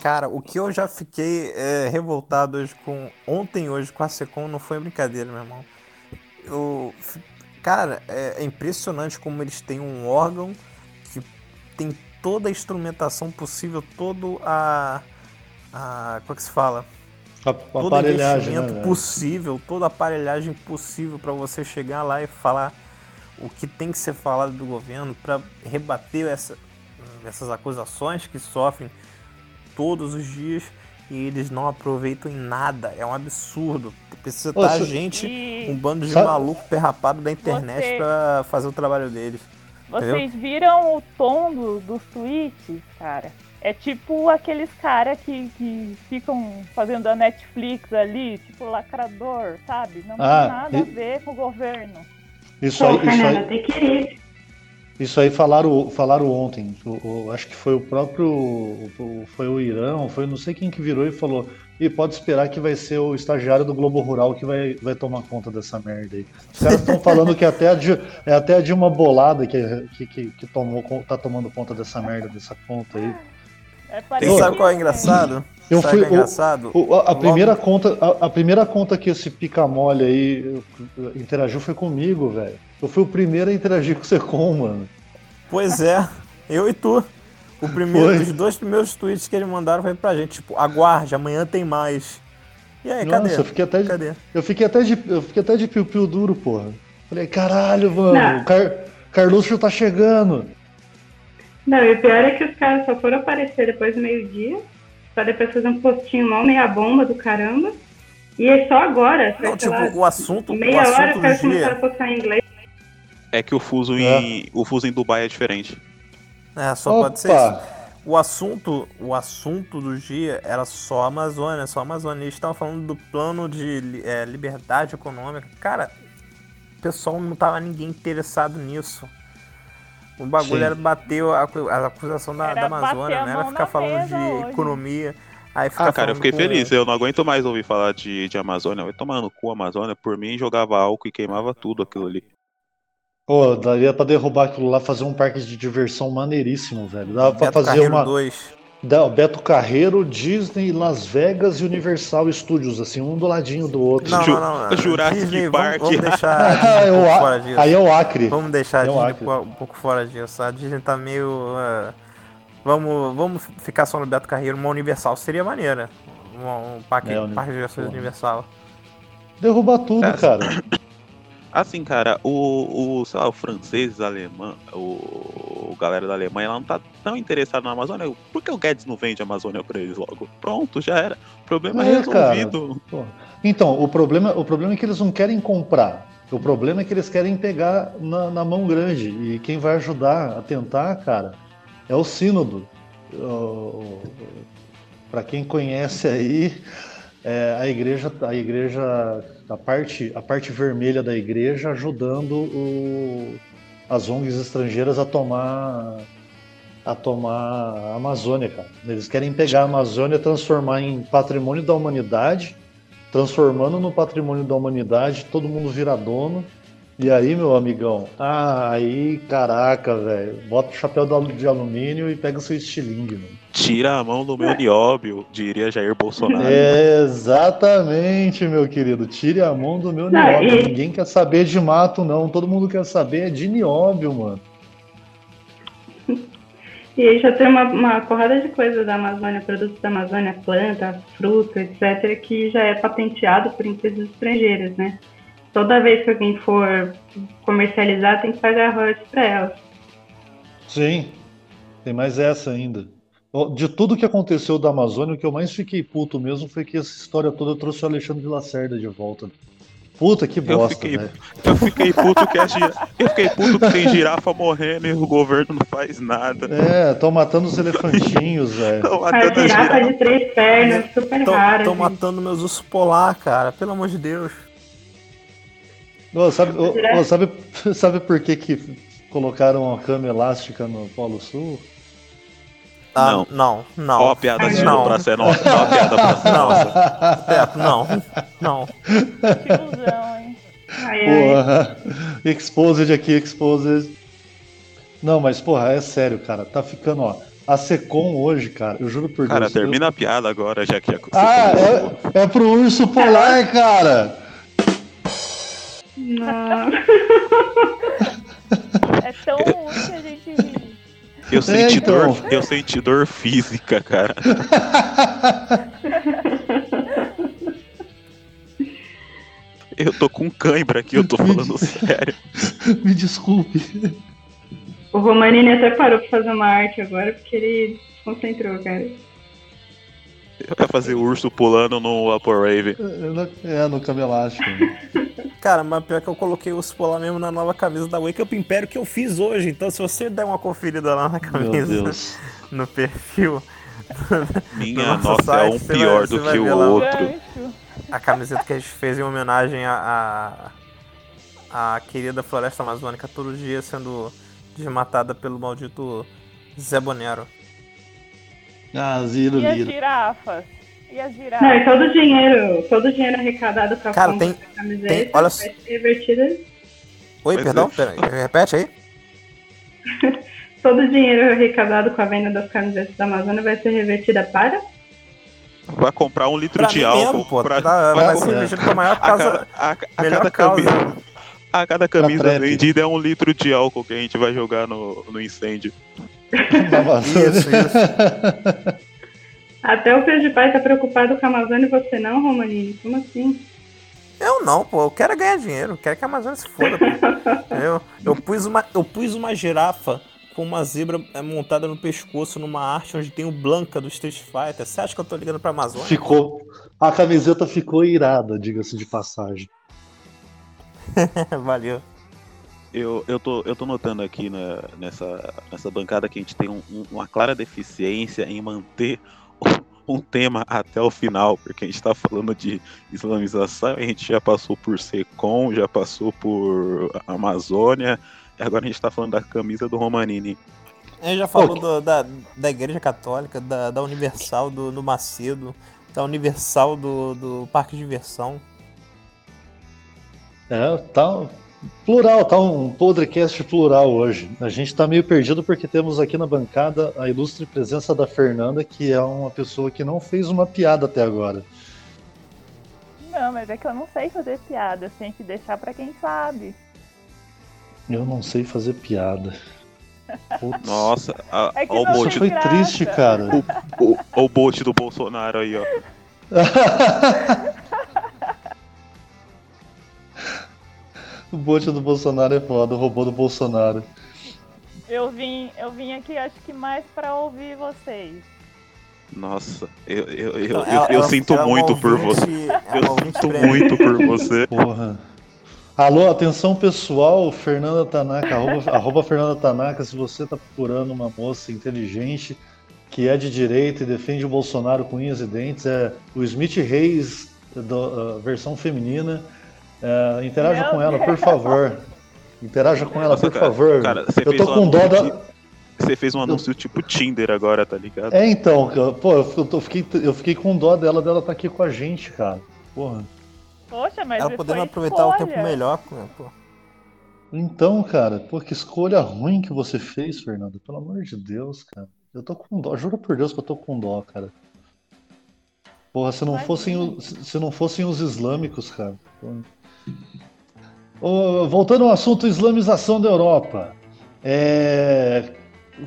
Cara, o que eu já fiquei é, revoltado hoje com. Ontem hoje com a Secom não foi brincadeira, meu irmão. Eu, cara, é, é impressionante como eles têm um órgão que tem toda a instrumentação possível, todo a. a como é que se fala? Todo aparelhagem, né, investimento velho? possível, toda aparelhagem possível para você chegar lá e falar o que tem que ser falado do governo para rebater essa- essas acusações que sofrem todos os dias e eles não aproveitam em nada. É um absurdo. Precisa Ô, estar cê- gente, E um bando de Sabe- maluco perrapado da internet Você- para fazer o trabalho deles. vocês viram o tom do- dos tweets, cara? É tipo aqueles caras que, que ficam fazendo a Netflix ali, tipo lacrador, sabe? Não Ah, tem nada e- a ver com o governo. Isso Pô, aí, isso aí, isso aí falaram, falaram ontem. O- o- acho que foi o próprio. o- Foi o Irão, foi não sei quem que virou e falou. E pode esperar que vai ser o estagiário do Globo Rural que vai, vai tomar conta dessa merda aí. Os caras estão falando que até a, é até a Dilma Bolada que, que, que, que tomou, tá tomando conta dessa merda, dessa conta aí. É parecido sabe qual é engraçado? Eu sabe fui- é engraçado? O- a, a Logo- primeira conta, a, a primeira conta que esse pica-mole aí interagiu foi comigo, velho. Eu fui o primeiro a interagir com o Secom, mano. Pois é, eu e tu. O primeiro, Foi. os dois primeiros tweets que eles mandaram foi pra gente, tipo, aguarde, amanhã tem mais. E aí, Nossa, cadê? eu fiquei até de, Cadê? eu fiquei até de, eu fiquei até de piu-piu duro, porra. Falei, caralho, mano, Car, Carluxo tá chegando. Não, e o pior é que os caras só foram aparecer depois do meio-dia, pra depois fazer um postinho mal meia bomba do caramba. E é só agora, Não, tipo, lá, o assunto, o meia hora assunto os do caras começaram a dia. postar em inglês. É que o fuso em, o fuso em Dubai é diferente. É, só pode ser Opa. isso. O assunto, o assunto do dia era só a Amazônia, só a Amazônia. Eles estavam falando do plano de é, liberdade econômica. Cara, o pessoal não tava ninguém interessado nisso. O bagulho Sim. era bater a, a acusação da, da Amazônia, né? Era ficar falando de hoje. economia. Aí Ah, cara, eu fiquei com- feliz. Eu não aguento mais ouvir falar de, de Amazônia. Vai tomar no cu a Amazônia. Por mim, jogava álcool e queimava tudo aquilo ali. Pô, daria pra derrubar aquilo lá, fazer um parque de diversão maneiríssimo, velho. Dava pra fazer uma. 2. Da, o Beto Carreiro, Disney, Las Vegas e Universal Studios, assim, um do ladinho do outro. Não, Ju- não, não. Jurassic Disney, Park. Vamos, vamos deixar (laughs) a Disney é um A- fora disso. aí é o Acre. Vamos deixar a É o Disney Acre. um pouco fora disso. A Disney tá meio. é, vamos, vamos ficar só no Beto Carreiro. Uma Universal seria maneira. Um, um parque, É, parque de diversões. Universal. Derrubar tudo, É. cara. (clears throat) Assim, cara, o, o, sei lá, o francês, alemão, o, o galera da Alemanha, ela não tá tão interessada na Amazônia. Por que o Guedes não vende a Amazônia pra eles logo? Pronto, já era. O problema é, É, resolvido. Então, o problema, o problema é que eles não querem comprar. O problema é que eles querem pegar na, na mão grande. E quem vai ajudar a tentar, cara, é o Sínodo. Para quem conhece aí, é, a igreja, a igreja, a parte, a parte vermelha da igreja ajudando o- as ONGs estrangeiras a tomar a tomar a Amazônia, cara. Eles querem pegar a Amazônia, transformar em patrimônio da humanidade, transformando no patrimônio da humanidade, todo mundo vira dono. E aí, meu amigão, ah, aí, caraca, velho, bota o chapéu de- alumínio e pega o seu estilingue, mano. Tira a mão do meu nióbio, diria Jair Bolsonaro. É, exatamente, meu querido. Tire a mão do meu nióbio. Ninguém quer saber de mato, não. Todo mundo quer saber de nióbio, mano. (laughs) E aí já tem uma, uma porrada de coisa da Amazônia, produtos da Amazônia, planta, fruta, etc., que já é patenteado por empresas estrangeiras, né? Toda vez que alguém for comercializar, tem que pagar royalties para elas. Sim, tem mais essa ainda. De tudo que aconteceu da Amazônia, o que eu mais fiquei puto mesmo foi que essa história toda trouxe o Alexandre de Lacerda de volta. Puta que Eu bosta, fiquei, velho. eu fiquei puto que a eu fiquei puto que tem girafa morrendo e o governo não faz nada. É, estão matando os elefantinhos, (laughs) velho. Tão A girafa girafa. de três pernas, super rara. Estão matando meus ursos polar, cara. Pelo amor de Deus. Ô, sabe, ô, sabe, (laughs) sabe por que, que colocaram a cama elástica no Polo Sul? Ah, Não. não, não. Ó a piada de não. pra ser nossa. Ó a piada pra ser Não. nossa. (laughs) Não, não. Que ilusão, hein? Ai, ai. Porra, exposed aqui, exposed. Não, mas porra, é sério, cara. Tá ficando, ó. A Secom hoje, cara, eu juro por Cara, Deus. eu- termina a piada agora, já que você Ah, começou. é, é pro urso polar, cara. Não. É tão ruim que a gente ri. Eu senti, então. dor, eu senti dor física, cara. Eu tô com cãibra aqui, eu tô falando sério. (laughs) Me desculpe. O Romanini até parou pra fazer uma arte agora porque ele se concentrou, cara. Eu ia fazer urso pulando no Vaporwave. É, no cama elástico. (laughs) Cara, mas pior que eu coloquei o urso polar mesmo na nova camisa da Wake Up Império que eu fiz hoje. Então, se você der uma conferida lá na Meu camisa, Deus. no perfil, (laughs) Minha Nossa, nossa é site, um você pior vai- do que o lá. outro. A camiseta que a gente fez em homenagem à a, a querida floresta amazônica, todo dia sendo desmatada pelo maldito Zé Bonero. Ah, Ziro E as girafas? E as Não, e todo o dinheiro, todo o dinheiro arrecadado com a Cara, compra tem- da camiseta tem- olha vai ser revertido. Oi, Mas perdão? é- Pera, repete aí. (laughs) todo o dinheiro arrecadado com a venda das camisetas da Amazônia vai ser revertida para? Vai comprar um litro Pra de álcool. mesmo, pô. pra- Tá, vai vai ser pra maior a causa. cada, a, a melhor cada causa. camisa, a cada camisa vendida é um litro de álcool que a gente vai jogar no, no incêndio. (laughs) Isso, isso. (laughs) Até o PewDiePie tá preocupado com a Amazônia e você não, Romanini? Como assim? Eu não, pô. Eu quero ganhar dinheiro. Eu quero que a Amazônia se foda, pô. (laughs) Eu, eu, pus uma, eu pus uma girafa com uma zebra é, montada no pescoço numa arte onde tem o Blanca do Street Fighter. Você acha que eu tô ligando pra Amazônia? Ficou. A camiseta ficou irada, diga-se de passagem. (laughs) Valeu. Eu, eu, tô, eu tô notando aqui na- nessa, nessa bancada que a gente tem um- um- uma clara deficiência em manter um tema até o final, porque a gente tá falando de islamização, a gente já passou por Secom, já passou por Amazônia, e agora a gente tá falando da camisa do Romanini. A gente já falou do- da, da Igreja Católica, da, da Universal do, do Macedo, da Universal do, do Parque de Diversão. É, tá plural, tá um podcast plural hoje. A gente tá meio perdido porque temos aqui na bancada a ilustre presença da Fernanda, que é uma pessoa que não fez uma piada até agora. Não, mas é que eu não sei fazer piadas, tem que deixar pra quem sabe. Eu não sei fazer piada. Putz. (laughs) Nossa, a, É o bote, foi triste, cara. o, o bote do Bolsonaro aí, ó. (laughs) o bote do Bolsonaro é foda, o robô do Bolsonaro. Eu vim, eu vim aqui acho que mais pra ouvir vocês. Nossa, eu, eu, eu, Então, eu, ela- eu ela- sinto ela é muito por você. é Eu sinto muito por você. Porra. Alô, atenção pessoal, Fernanda Tanaka, arroba, (laughs) arroba Fernanda Tanaka, se você tá procurando uma moça inteligente que é de direita e defende o Bolsonaro com unhas e dentes, é o Smith Reis, do- a versão feminina. É, interaja Meu com ela, por favor. Interaja com ela, Nossa, por cara, favor. cara, você Eu fez tô um com dó anúncio da. de- Você fez um anúncio tipo Tinder agora, tá ligado? É, então, cara, pô, eu, tô- fiquei, eu fiquei com dó dela, dela tá aqui com a gente, cara. Porra. Poxa, mas Ela podendo aproveitar o escolha. tempo melhor, pô. Então, cara, pô, que escolha ruim que você fez, Fernando. Pelo amor de Deus, cara. Eu tô com dó, juro por Deus que eu tô com dó, cara. Porra, se não Imagina. fossem, o- se se não fossem os islâmicos, cara. Porra. Voltando ao assunto islamização da Europa. É,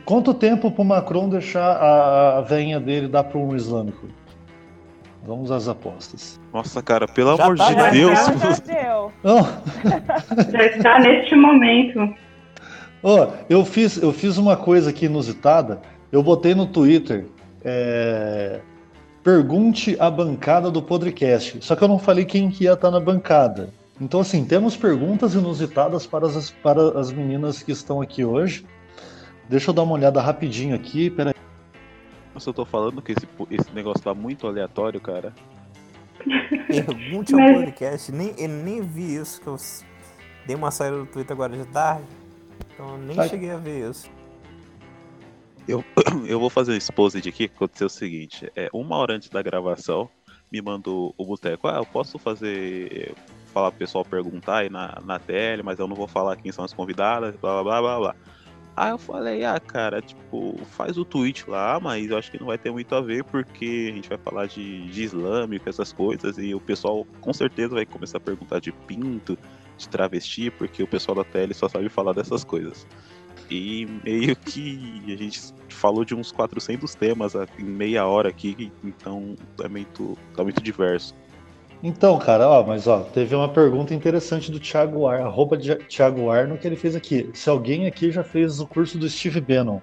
Quanto tempo pro Macron deixar a, a veinha dele dar para um islâmico? Vamos às apostas. Nossa, cara, pelo Já amor tá, de já Deus. Já, já deu. Não, Já está neste momento. Ó, eu fiz, eu fiz uma coisa aqui inusitada. Eu botei no Twitter. é, Pergunte a bancada do podcast. Só que eu não falei quem que ia estar na bancada. Então, assim, temos perguntas inusitadas para as, para as meninas que estão aqui hoje. Deixa eu dar uma olhada rapidinho aqui. Peraí. Nossa, eu tô falando que esse, esse negócio tá muito aleatório, cara. Pergunte ao Mas- podcast. Nem, eu nem vi isso, que eu dei uma saída do Twitter agora de tarde. Então eu nem Vai. cheguei a ver isso. (clears throat) Eu vou fazer um exposit aqui, que aconteceu o seguinte. É, uma hora antes da gravação, me mandou o Boteco, ah, eu posso fazer. Falar pro pessoal perguntar aí na, na tele, mas eu não vou falar quem são as convidadas, blá blá blá blá. Aí eu falei, ah, cara, tipo, faz o tweet lá, mas eu acho que não vai ter muito a ver, porque a gente vai falar de, de islâmico, essas coisas, e o pessoal com certeza vai começar a perguntar de pinto, de travesti, porque o pessoal da tele só sabe falar dessas coisas. E meio que a gente falou de uns 400 temas em meia hora aqui, então é muito, tá muito diverso. Então, cara, ó, mas ó, teve uma pergunta interessante do Thiago Ar, arroba Thiago Arno, que ele fez aqui. Se alguém aqui já fez o curso do Steve Bannon.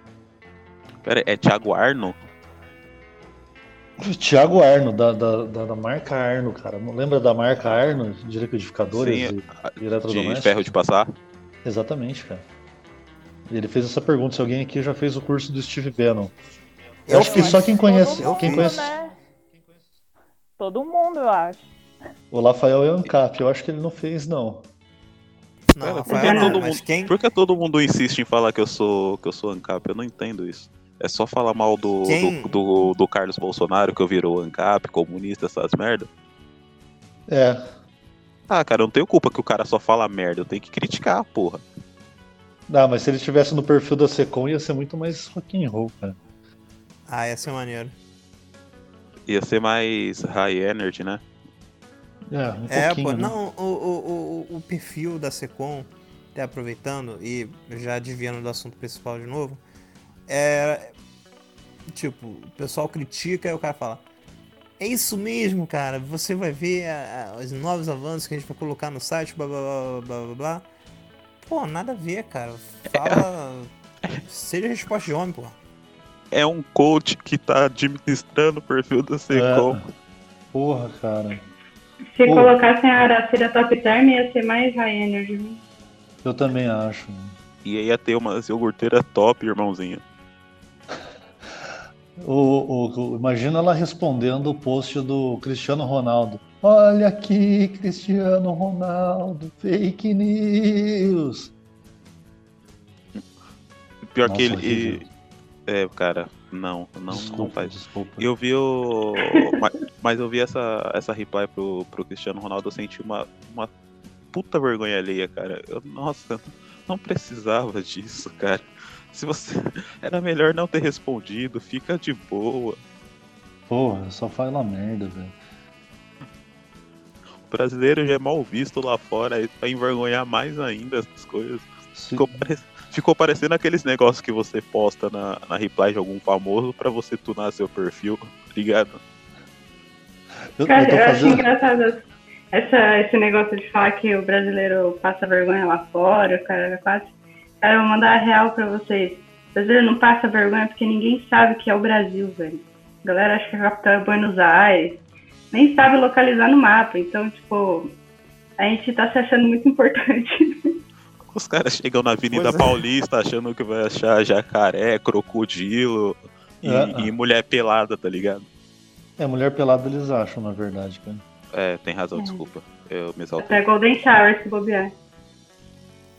Pera, é Thiago Arno? Thiago Arno, da, da, da, da marca Arno, cara. Lembra da marca Arno, de liquidificadores Sim, e De ferro de passar? Exatamente, cara. Ele fez essa pergunta, se alguém aqui já fez o curso do Steve Bannon. Eu acho que só quem conhece, Todo quem mundo, conhece né? Todo mundo, eu acho. O Rafael é Ancap, eu acho que ele não fez, não. Não, Rafael, por que não, todo mundo- quem, Por que todo mundo insiste em falar que eu sou que eu sou ANCAP? Eu não entendo isso. É só falar mal do, Quem- do, do, do Carlos Bolsonaro, que eu virou ANCAP, comunista, essas merda. É, Ah, cara, eu não tenho culpa que o cara só fala merda, eu tenho que criticar, porra. Ah, mas se ele estivesse no perfil da Secom, ia ser muito mais rock and roll, cara. Ah, ia ser maneiro. Ia ser mais high energy, né? É, um É, pô, né? não, o, o, o, o perfil da Secom, até aproveitando e já desviando do assunto principal de novo, é. Tipo, o pessoal critica e o cara fala: É isso mesmo, cara, você vai ver a- a- os novos avanços que a gente vai colocar no site, blá blá blá blá blá blá. Pô, nada a ver, cara. Fala. (laughs) Seja resposta de homem, pô. É um coach que tá administrando o perfil da Secom. É. Porra, cara. Se Pô. colocassem a Aracida top term, ia ser mais high energy. viu? Eu também acho. E aí ia ter uma iogurteira top, irmãozinho. (laughs) O, o- o- imagina ela respondendo o post do Cristiano Ronaldo. Olha aqui, Cristiano Ronaldo, fake news. Pior Nossa, que ele. horrível. É, cara, não, não, não desculpa, faz. desculpa. Eu vi o. (laughs) ma- Mas eu vi essa, essa reply pro, pro Cristiano Ronaldo, eu senti uma, uma puta vergonha alheia, cara. Eu, nossa, não precisava disso, cara. Se você. (laughs) Era melhor não ter respondido, fica de boa. Porra, só fala merda, velho. O brasileiro já é mal visto lá fora, aí vai envergonhar mais ainda essas coisas. Se- Ficou, pare- ficou parecendo aqueles negócios que você posta na, na reply de algum famoso pra você tunar seu perfil, (laughs) tá ligado? Eu, eu Cara, eu acho fazendo. engraçado essa, esse negócio de falar que o brasileiro passa vergonha lá fora, o cara é quase. Cara, eu vou mandar a real pra vocês. O brasileiro não passa vergonha porque ninguém sabe que é o Brasil, velho. A galera acha que a capital é Buenos Aires, nem sabe localizar no mapa. Então, tipo, a gente tá se achando muito importante. Os caras chegam na Avenida é. Paulista achando que vai achar jacaré, crocodilo e, É. e mulher pelada, tá ligado? É, mulher pelada eles acham, na verdade, cara. É, tem razão, É. desculpa. Eu me exaltei. Até Golden Shower se bobear.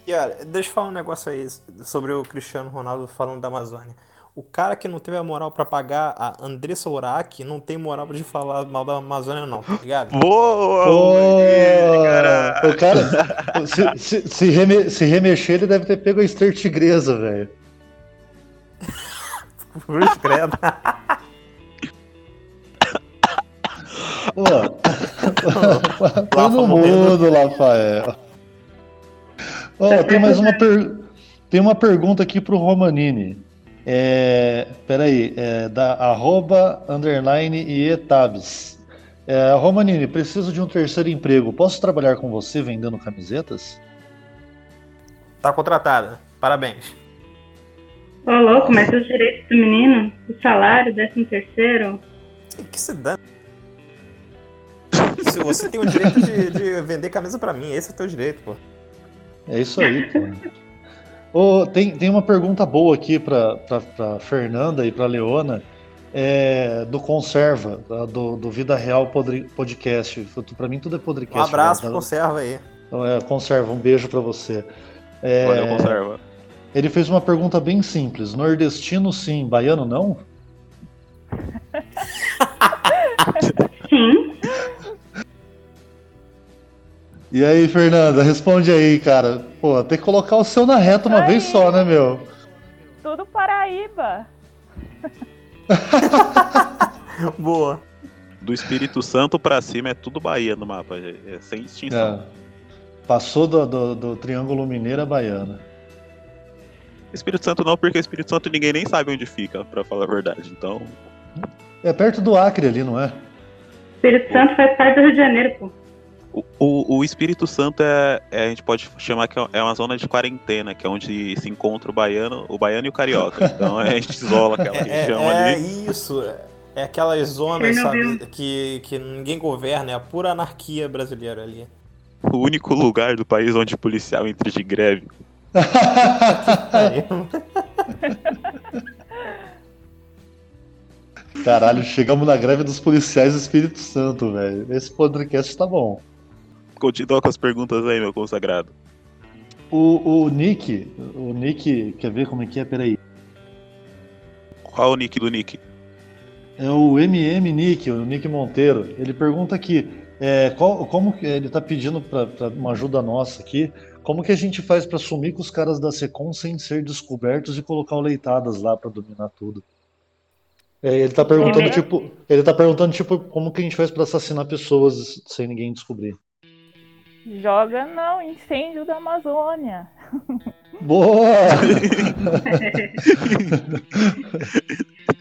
E olha, deixa eu falar um negócio aí sobre o Cristiano Ronaldo falando da Amazônia. O cara que não teve a moral pra pagar a Andressa Urach não tem moral de falar mal da Amazônia, não, tá ligado? Boa! Luiz, cara! o cara, se, se, se, reme- se remexer, ele deve ter pego a Esther Tigresa, velho. (laughs) Cruz credo. Lafa (laughs) no mundo, Rafael. Ó, tem mais uma per... tem uma pergunta aqui pro Romanini. É, peraí, é da arroba underline e etabs. É, Romanini, preciso de um terceiro emprego. Posso trabalhar com você vendendo camisetas? Tá contratada. Parabéns. Ô, louco, mas os direitos do menino, o salário, décimo terceiro, Que, que se dane. Se você tem o direito de, de vender camisa pra mim, esse é o teu direito, pô. É isso aí, pô. Ô, tem, tem uma pergunta boa aqui pra, pra, pra Fernanda e pra Leona. é, do Conserva, do, do Vida Real Podcast. Pra mim tudo é podcast. Um abraço, né? conserva aí. Então, é, conserva, um beijo pra você. É, Valeu, conserva. ele fez uma pergunta bem simples: nordestino sim, baiano não? (laughs) E aí, Fernanda, responde aí, cara. Pô, tem que colocar o seu na reta uma Aí. vez só, né, meu? Tudo Paraíba. (laughs) Boa. Do Espírito Santo pra cima é tudo Bahia no mapa, é sem extinção. É. Passou do, do, do Triângulo Mineiro a Baiana. Espírito Santo não, porque Espírito Santo ninguém nem sabe onde fica, pra falar a verdade. Então, É perto do Acre ali, não é? Espírito Santo faz parte do Rio de Janeiro, pô. O, o, o Espírito Santo é, é- a gente pode chamar que é uma zona de quarentena, que é onde se encontra o baiano, o baiano e o carioca. Então a gente isola aquela É, região é ali. isso. É aquelas zonas, sabe, que, que ninguém governa, é a pura anarquia brasileira ali. O único lugar do país onde o policial entra de greve. (laughs) Caralho, chegamos na greve dos policiais do Espírito Santo, velho. Esse podcast tá bom. Continua com as perguntas aí, meu consagrado. O, o Nick, o Nick, quer ver como é que é? Peraí. Qual é o nick do nick? É o MM Nick, o Nick Monteiro. Ele pergunta aqui, é, qual- como que ele tá pedindo pra, pra uma ajuda nossa aqui, como que a gente faz pra sumir com os caras da Secom sem ser descobertos e colocar o Leitadas lá pra dominar tudo? É, ele tá perguntando, Primeiro- tipo, ele tá perguntando, tipo, como que a gente faz pra assassinar pessoas sem ninguém descobrir. Joga não, incêndio da Amazônia. Boa! (laughs)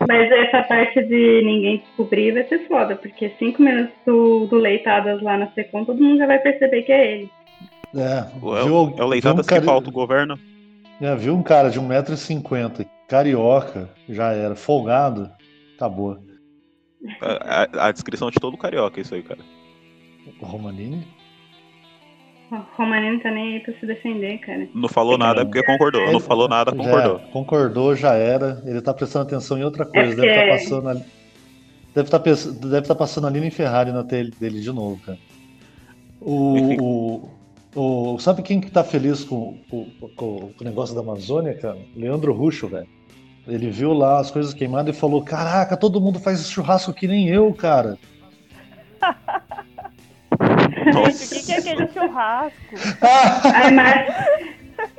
Mas essa parte de ninguém descobrir vai ser foda, porque cinco minutos do, do Leitadas lá na Secom, todo mundo já vai perceber que é ele. É, É, viu, o- é o um Leitadas cara, que falta o governo. é, viu um cara de 1,50m, carioca, já era, folgado, acabou. A, a- a descrição de todo carioca, isso aí, cara. O Romanini? O Romaninho não tá nem aí pra se defender, cara. Não falou nada é porque concordou. Não falou nada, Já concordou. era, concordou, já era. Ele tá prestando atenção em outra coisa. Deve porque- estar passando ali. Deve estar deve tá passando ali no Ferrari na tele dele de novo, cara. O, o, o- sabe quem que tá feliz com, com- com- com o negócio da Amazônia, cara? Leandro Ruxo, velho. Ele viu lá as coisas queimadas e falou: Caraca, todo mundo faz churrasco que nem eu, cara. (laughs) Gente, o que, que é aquele churrasco? (laughs) A imagem.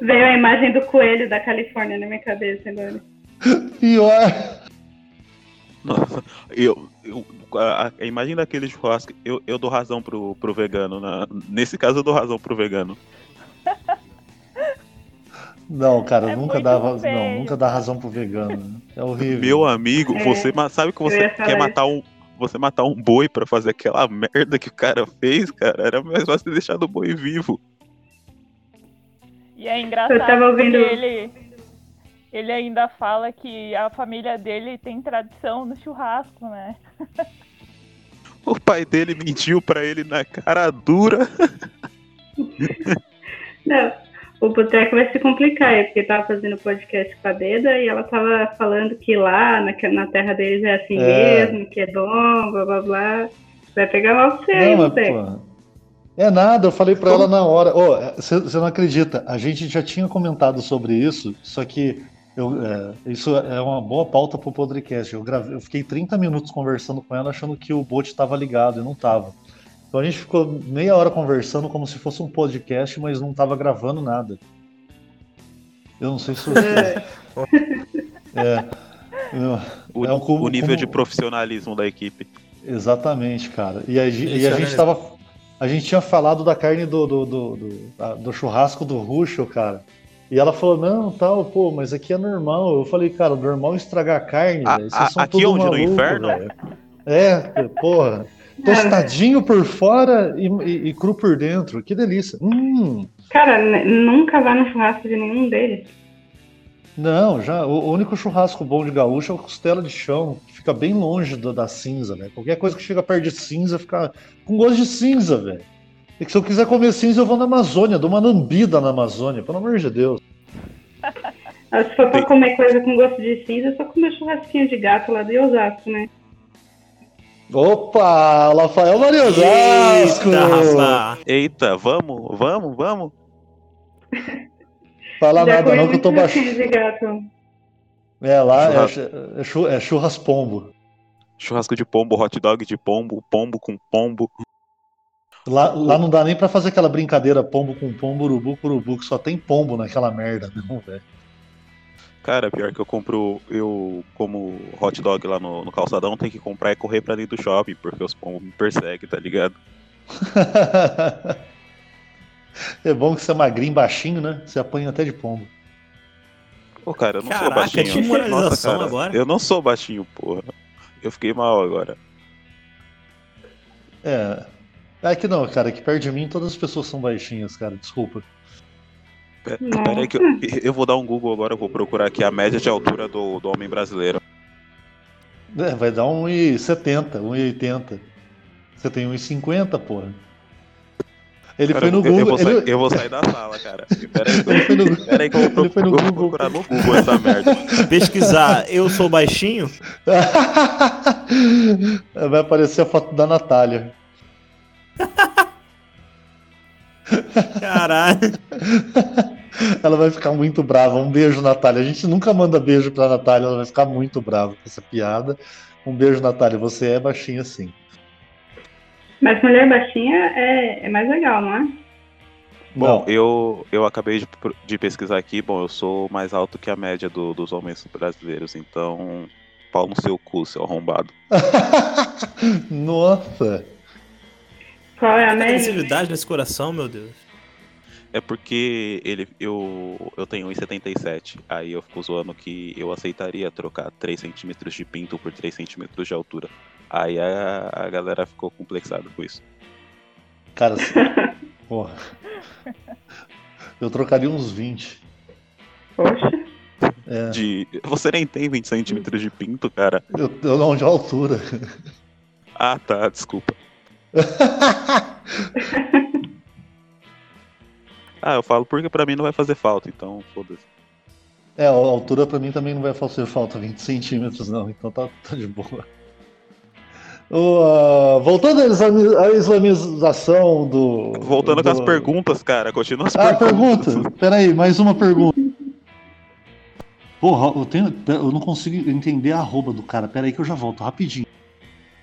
Veio a imagem do coelho da Califórnia na minha cabeça agora. Pior. Nossa, eu, eu- a, a imagem daquele churrasco, eu, eu dou razão pro, pro vegano. na- nesse caso, eu dou razão pro vegano. Não, cara, É nunca dá, não, nunca dá razão pro vegano. É horrível. Meu amigo, É, você sabe que você quer matar um. Você matar um boi pra fazer aquela merda que o cara fez, cara, era mais fácil ter deixado o boi vivo. E é engraçado Eu tava ouvindo- ele, ele ainda fala que a família dele tem tradição no churrasco, né? (laughs) O pai dele mentiu pra ele na cara dura. Não, o boteco vai se complicar, é porque tava fazendo podcast com a Deda e ela tava falando que lá na, na terra deles é assim É. mesmo, que é dom, blá blá blá. Vai pegar mal você aí, boteco. é nada, eu falei pra ela na hora. Você não acredita, a gente já tinha comentado sobre isso, só que eu, é, isso é uma boa pauta pro podcast. Eu, gravei, eu fiquei 30 minutos conversando com ela achando que o bot estava ligado e não tava. Então a gente ficou meia hora conversando como se fosse um podcast, mas não tava gravando nada. Eu não sei se você. É. (laughs) Eu- O, É um como- o nível como- de profissionalismo da equipe. Exatamente, cara. E a, e a gente né? tava. A gente tinha falado da carne do, do, do, do, do churrasco do Ruxo, cara. E ela falou, não, tal, pô, mas aqui é normal. Eu falei, cara, normal é estragar a carne, A- a- aqui tudo onde? No maluco, inferno? velho. É, porra. Tostadinho por fora e, e- e cru por dentro. Que delícia. Hum. Cara, nunca vá no churrasco de nenhum deles. Não, já. O único churrasco bom de gaúcho é o costela de chão, que fica bem longe do- da cinza, né? Qualquer coisa que chega perto de cinza fica com gosto de cinza, velho. E que se eu quiser comer cinza, eu vou na Amazônia, dou uma lambida na Amazônia, pelo amor de Deus. Se for pra comer coisa com gosto de cinza, é só comer churrasquinho de gato lá de Osasco, né? Opa, Rafael Maria Osasco! Eita. Eita, vamos, vamos, vamos. Fala Já nada não que eu tô baixando. É lá, é, Churrasco. é, é churras pombo. Churrasco de pombo, hot dog de pombo, pombo com pombo. Lá, lá não dá nem pra fazer aquela brincadeira pombo com pombo, urubu com urubu, que só tem pombo naquela merda, não, velho. Cara, pior que eu compro, eu como hot dog lá no, no calçadão, tem que comprar e correr pra dentro do shopping, porque os pombos me perseguem, tá ligado? (laughs) é bom que você é magrinho, baixinho, né? Você apanha até de pombo. Pô, cara, eu não sou Caraca, baixinho. que moralização Nossa, cara, agora. Eu não sou baixinho, porra. Eu fiquei mal agora. É. É que não, cara, que perto de mim todas as pessoas são baixinhas, cara, desculpa. Pera, aí que eu, eu vou dar um Google agora, eu vou procurar aqui a média de altura do, do homem brasileiro. É, vai dar 1,70, 1,80. Você tem 1,50, porra. Ele Cara, foi no eu, eu Google. vou sair, ele, eu vou sair da sala, cara. (laughs) Pera aí, que ele foi no, eu- pera aí que eu vou, no eu vou Google. procurar no Google essa merda. Pesquisar, eu sou baixinho? (laughs) Vai aparecer a foto da Natália. Caralho. (laughs) Ela vai ficar muito brava. Um beijo, Natália. A gente nunca manda beijo pra Natália, ela vai ficar muito brava com essa piada. Um beijo, Natália. Você é baixinha sim. Mas mulher baixinha é, é mais legal, não é? Bom, Não. eu, eu acabei de, de pesquisar aqui. Bom, eu sou mais alto que a média do- dos homens brasileiros, então. Pau no seu cu, seu arrombado. (laughs) Nossa. Qual é a média? sensibilidade nesse coração, meu Deus. É porque ele, eu, eu tenho 1,77. Aí eu fico zoando que eu aceitaria trocar 3 centímetros de pinto por 3 centímetros de altura. Aí a, a galera ficou complexada com isso. Cara, (laughs) porra. Eu trocaria uns 20. Poxa. É, De, você nem tem 20 centímetros de pinto, cara. eu, eu não de altura. Ah, tá, desculpa. (laughs) Ah, eu falo porque pra mim não vai fazer falta, então foda-se. É, a altura pra mim também não vai fazer falta 20 centímetros, não, então tá, tá de boa. Ah, voltando à islami- à islamização do. Voltando do... com as perguntas, cara, continua as Ah, perguntas. pergunta! Peraí, mais uma pergunta. Porra, eu, tenho, eu não consigo entender a arroba do cara. Peraí que eu já volto, rapidinho.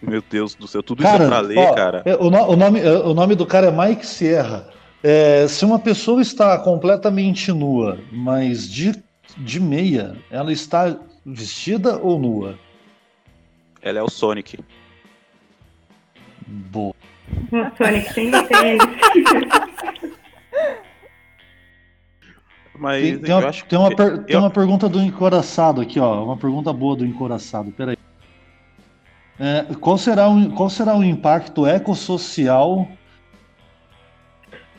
Meu Deus do céu, tudo isso é Cara, pra ler, ó, cara. é, o, no- o nome, é, o nome do cara é Mike Sierra. É, se uma pessoa está completamente nua, mas de, de meia, ela está vestida ou nua? Ela é o Sonic. Boa. O Sonic tem tênis. (laughs) Mas Tem, tem eu uma, acho tem uma que- per- tem eu- uma pergunta do encoraçado aqui, ó. Uma pergunta boa do encoraçado. Peraí. É, qual, será o, qual será o impacto ecossocial?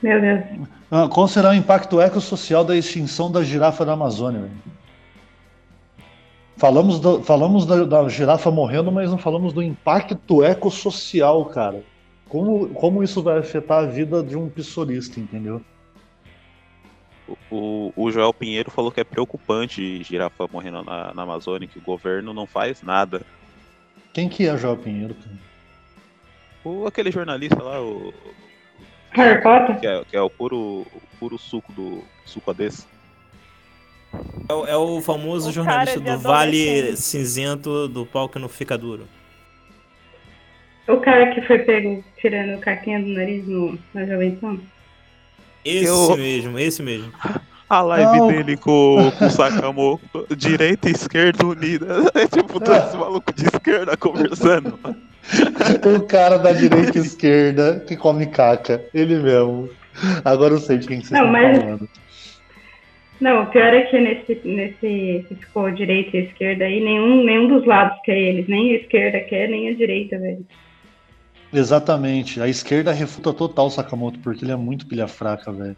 Meu Deus. ah, qual será o impacto ecossocial da extinção da girafa da Amazônia? velho? Falamos, do- falamos da, da girafa morrendo, mas não falamos do impacto ecossocial, cara. Como, como isso vai afetar a vida de um pissolista, entendeu? O, o Joel Pinheiro falou que é preocupante girafa morrendo na, na Amazônia, que o governo não faz nada. Quem que é João Pinheiro? cara? O, aquele jornalista lá, o, Harry Potter? que, é, que é o puro, o puro suco do suco desse. É, o- é o famoso O jornalista cara de do Vale adolescente. Cinzento do pau que não fica duro. O cara que foi pego tirando caquinha do nariz no, na Jovem Pan? Esse Eu- mesmo, esse mesmo. A live Não. dele com, com o Sakamoto, direita e esquerda unida. (laughs) É tipo dois malucos de esquerda conversando. O (laughs) cara da direita e esquerda que come caca. Ele mesmo. Agora eu sei de quem que vocês Não, estão mas- falando. Não, o pior é que nesse, nesse que ficou direita e esquerda aí, nenhum, nenhum dos lados quer eles. Nem a esquerda quer, nem a direita, velho. Exatamente. A esquerda refuta total o Sakamoto, porque ele é muito pilha fraca, velho.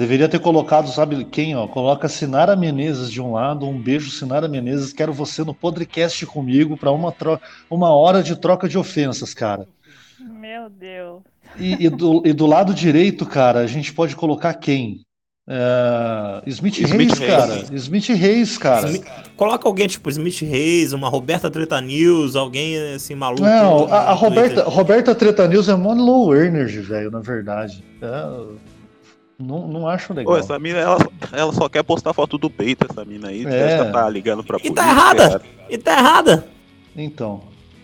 Deveria ter colocado, sabe quem, ó? Coloca Sinara Menezes de um lado, um beijo Sinara Menezes, quero você no podcast comigo para uma, uma hora de troca de ofensas, cara. Meu Deus. E, e do, e do lado direito, cara, a gente pode colocar quem? É, Smith, Smith Reis, Reis. cara. Smith Reis, cara. Smi- Coloca alguém tipo Smith Reis, uma Roberta Treta News, alguém assim maluco. Não, a, a. Roberta, Roberta Treta News é mó low energy, velho, na verdade. É, não, não acho legal. Ô, essa mina, ela, ela só quer postar foto do peito, essa mina aí. É. Já tá ligando pra E polícia. tá errada! cara. E tá errada! Então.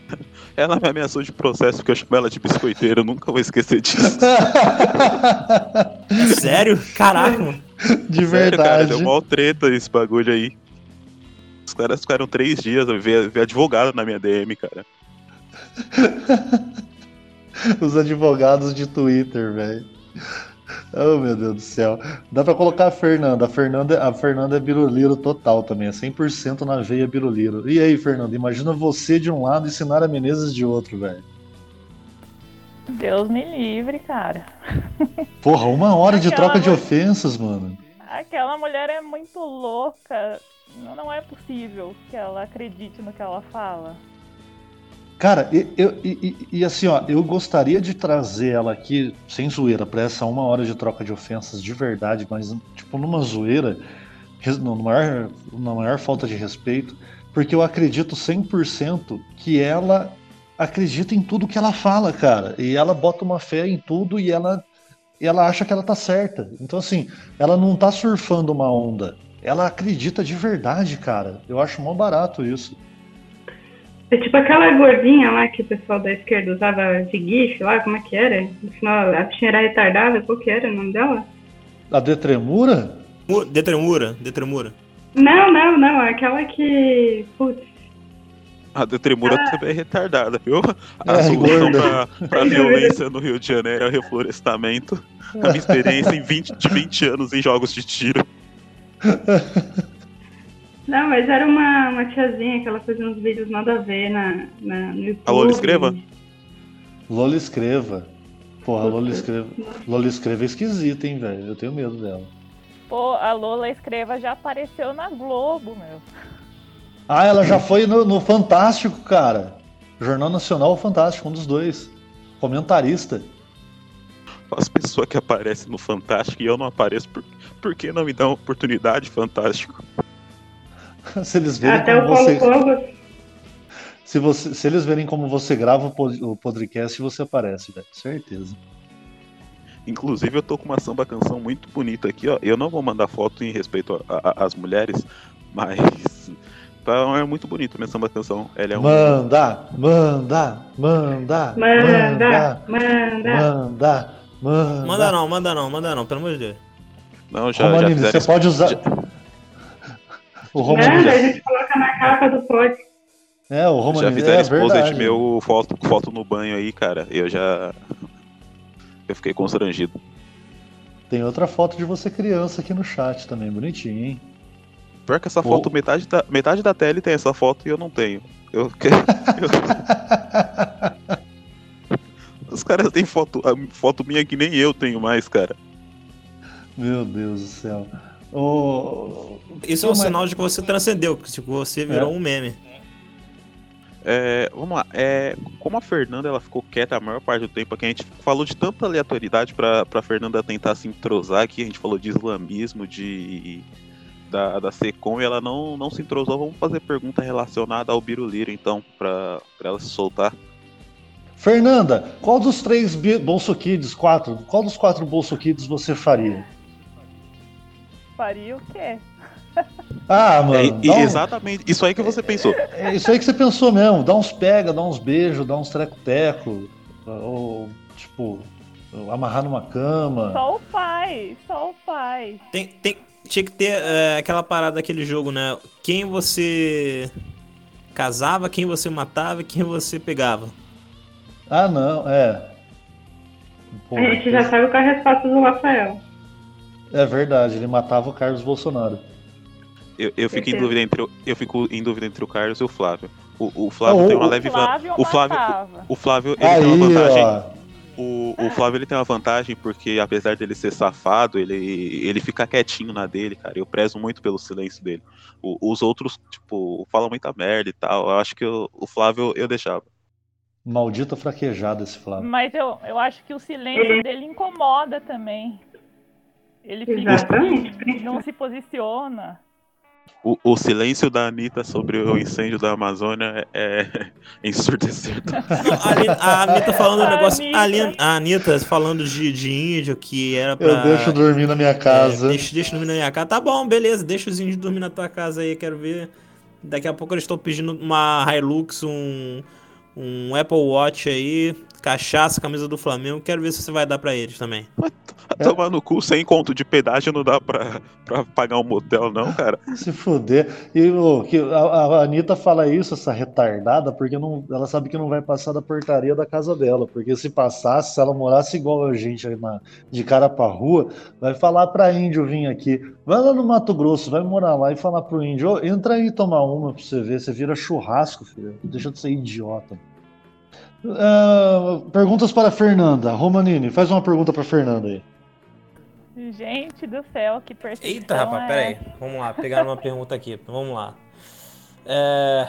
(laughs) Ela me ameaçou de processo porque eu chamo ela de biscoiteira. Eu nunca vou esquecer disso. (laughs) É sério? Caraca, mano. (laughs) De Sério, cara, verdade. deu mó treta esse bagulho aí. Os caras ficaram três dias, eu vi, vi advogado na minha DM, cara. Os advogados de Twitter, velho. Oh, meu Deus do céu. Dá pra colocar a Fernanda. A Fernanda, a Fernanda é biruliro total também. É 100% na veia biruliro. E aí, Fernanda? Imagina você de um lado e Sinara Menezes de outro, velho. Deus me livre, cara. (laughs) Porra, uma hora de troca de ofensas, mano. Aquela mulher é muito louca. Não é possível que ela acredite no que ela fala. Cara, e, eu- e- e- assim, ó, eu gostaria de trazer ela aqui, sem zoeira, pra essa uma hora de troca de ofensas de verdade, mas, tipo, numa zoeira, no maior, na maior falta de respeito, porque eu acredito 100% que ela acredita em tudo que ela fala, cara, e ela bota uma fé em tudo e ela, ela acha que ela tá certa. Então, assim, ela não tá surfando uma onda, ela acredita de verdade, cara. Eu acho mó barato isso. É tipo aquela gordinha lá que o pessoal da esquerda usava de GIF lá, como é que era? No final, a bichinha era retardada, qual que era o nome dela? A Detremura? Mu- Detremura, Detremura. Não, não, não, aquela que. Putz. A Detremura Ah. também é retardada, viu? A É, solução pra, pra (laughs) violência no Rio de Janeiro é o reflorestamento. A minha experiência em 20, de 20 anos em jogos de tiro. (laughs) Não, mas era uma, uma tiazinha que ela fazia uns vídeos nada a ver na, na, no YouTube. A Lola Escreva? Lola Escreva. Porra, Lola Escreva. Lola Escreva é esquisita, hein, velho? Eu tenho medo dela. Pô, a Lola Escreva já apareceu na Globo, meu. Ah, ela já foi no, no Fantástico, cara. Jornal Nacional ou Fantástico, um dos dois. Comentarista. As pessoas que aparecem no Fantástico e eu não apareço, por, por que não me dão oportunidade, Fantástico? (laughs) se eles verem Até o como Paulo você, Cogos. se você. Se eles verem como você grava o pod- o podcast, você aparece, velho. Certeza. Inclusive, eu tô com uma samba canção muito bonita aqui, ó. Eu não vou mandar foto em respeito às mulheres, (laughs) mas tá, é muito bonito minha samba canção. Ela é um. Manda, manda, manda, Manda, manda. manda, manda. Manda não, manda não, manda não, pelo amor de Deus. Não, já, já Romanini, fizeram você isso. pode usar. já- O Manda, Romanini. a gente coloca na capa do pod. É, o Já Romanini fizeram é exposit meu foto, foto no banho aí, cara. Eu já. Eu fiquei constrangido. Tem outra foto de você criança aqui no chat também, bonitinho, hein? Pior que essa Pô. foto, metade da, metade da tele tem essa foto e eu não tenho. Eu, eu- (laughs) Os caras têm foto, a foto minha que nem eu tenho mais, cara. Meu Deus do céu. O... Isso é um Mas- sinal de que você transcendeu, que tipo, você virou um meme. É, vamos lá. É, como a Fernanda ela ficou quieta a maior parte do tempo, aqui a gente falou de tanta aleatoriedade pra, pra Fernanda tentar se entrosar aqui, a gente falou de islamismo, de da, da Secom, e ela não, não se entrosou. Vamos fazer pergunta relacionada ao Biruliro, então, pra, pra ela se soltar. Fernanda, qual dos três Bolso Kids, quatro, qual dos quatro Bolso Kids você faria? Faria o quê? Ah, mano, É, e- dá um- Exatamente, isso aí que você pensou. é isso aí que você pensou mesmo. Dá uns pega, dá uns beijos, dá uns treco-teco. Ou, tipo, amarrar numa cama. Só o pai, só o pai. Tem, tem, tinha que ter é, aquela parada daquele jogo, né? Quem você casava, quem você matava e quem você pegava. Ah, não, é. Pô, A gente já sabe qual é a resposta do Rafael. É verdade, ele matava o Carlos Bolsonaro. Eu, eu fico em dúvida entre o- eu fico em dúvida entre o Carlos e o Flávio. O, o Flávio Ah, tem o- uma o leve van- Flávio o Flávio, matava. o Flávio ele tem uma Aí, vantagem. ó. O, o Flávio ele tem uma vantagem porque, apesar dele ser safado, ele, ele fica quietinho na dele, cara. Eu prezo muito pelo silêncio dele. O- os outros, tipo, falam muita merda e tal. Eu acho que o, o Flávio eu deixava. Maldita fraquejada esse Flávio. Mas eu, eu acho que o silêncio dele incomoda também. Ele fica Exatamente. assim, não se posiciona. O, o silêncio da Anitta sobre o incêndio da Amazônia é, é (laughs) ensurdecedor. A, a Anitta falando um negócio. Anitta. A, Ani- a Anitta falando de, de índio que era pra. Eu deixo dormir na minha casa. É, deixa, deixa dormir na minha casa. Tá bom, beleza. Deixa os índios dormir na tua casa aí, quero ver. Daqui a pouco eles estão pedindo uma Hilux, um, um Apple Watch aí, cachaça, camisa do Flamengo. Quero ver se você vai dar pra eles também. É. Tomar no cu sem conto de pedágio não dá pra, pra pagar um motel, não, cara. (laughs) Se fuder. E o que a, a Anitta fala isso, essa retardada, porque não, ela sabe que não vai passar da portaria da casa dela. Porque se passasse, se ela morasse igual a gente aí na, de cara pra rua, vai falar pra índio vir aqui. Vai lá no Mato Grosso, vai morar lá e falar pro índio: "Ô, entra aí tomar uma pra você ver. Você vira churrasco, filho. Deixa de ser idiota. Ah, perguntas para a Fernanda. Romanini, faz uma pergunta pra Fernanda aí. Gente do céu, que percepção Eita, rapaz, é peraí. Vamos lá, pegaram uma (laughs) pergunta aqui. Vamos lá. É...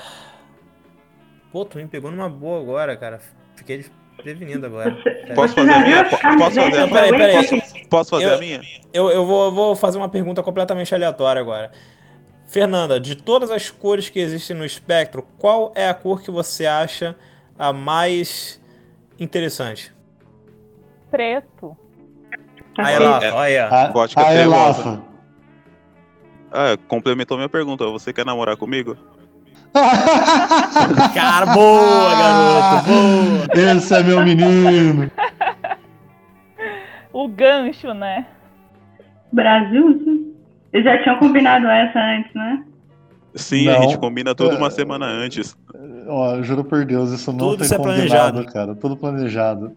Pô, tu me pegou numa boa agora, cara. Fiquei prevenindo agora. Posso fazer a minha? Posso fazer a minha? Peraí. Wix? Posso fazer Eu- a minha? Eu, eu vou, vou fazer uma pergunta completamente aleatória agora. Fernanda, de todas as cores que existem no espectro, qual é a cor que você acha a mais interessante? preto. Aí lá, É. olha. A, Vodka a trevosa. Elafa. Ah, complementou minha pergunta. Você quer namorar comigo? (laughs) Cara, boa, garoto, boa. Esse é meu menino. O gancho, né? Brasil? sim. Eles já tinham combinado essa antes, né? Sim, a Não. gente combina tudo uma É. semana antes. Ó, juro por Deus, isso não Tudo foi isso é planejado. cara. Tudo planejado.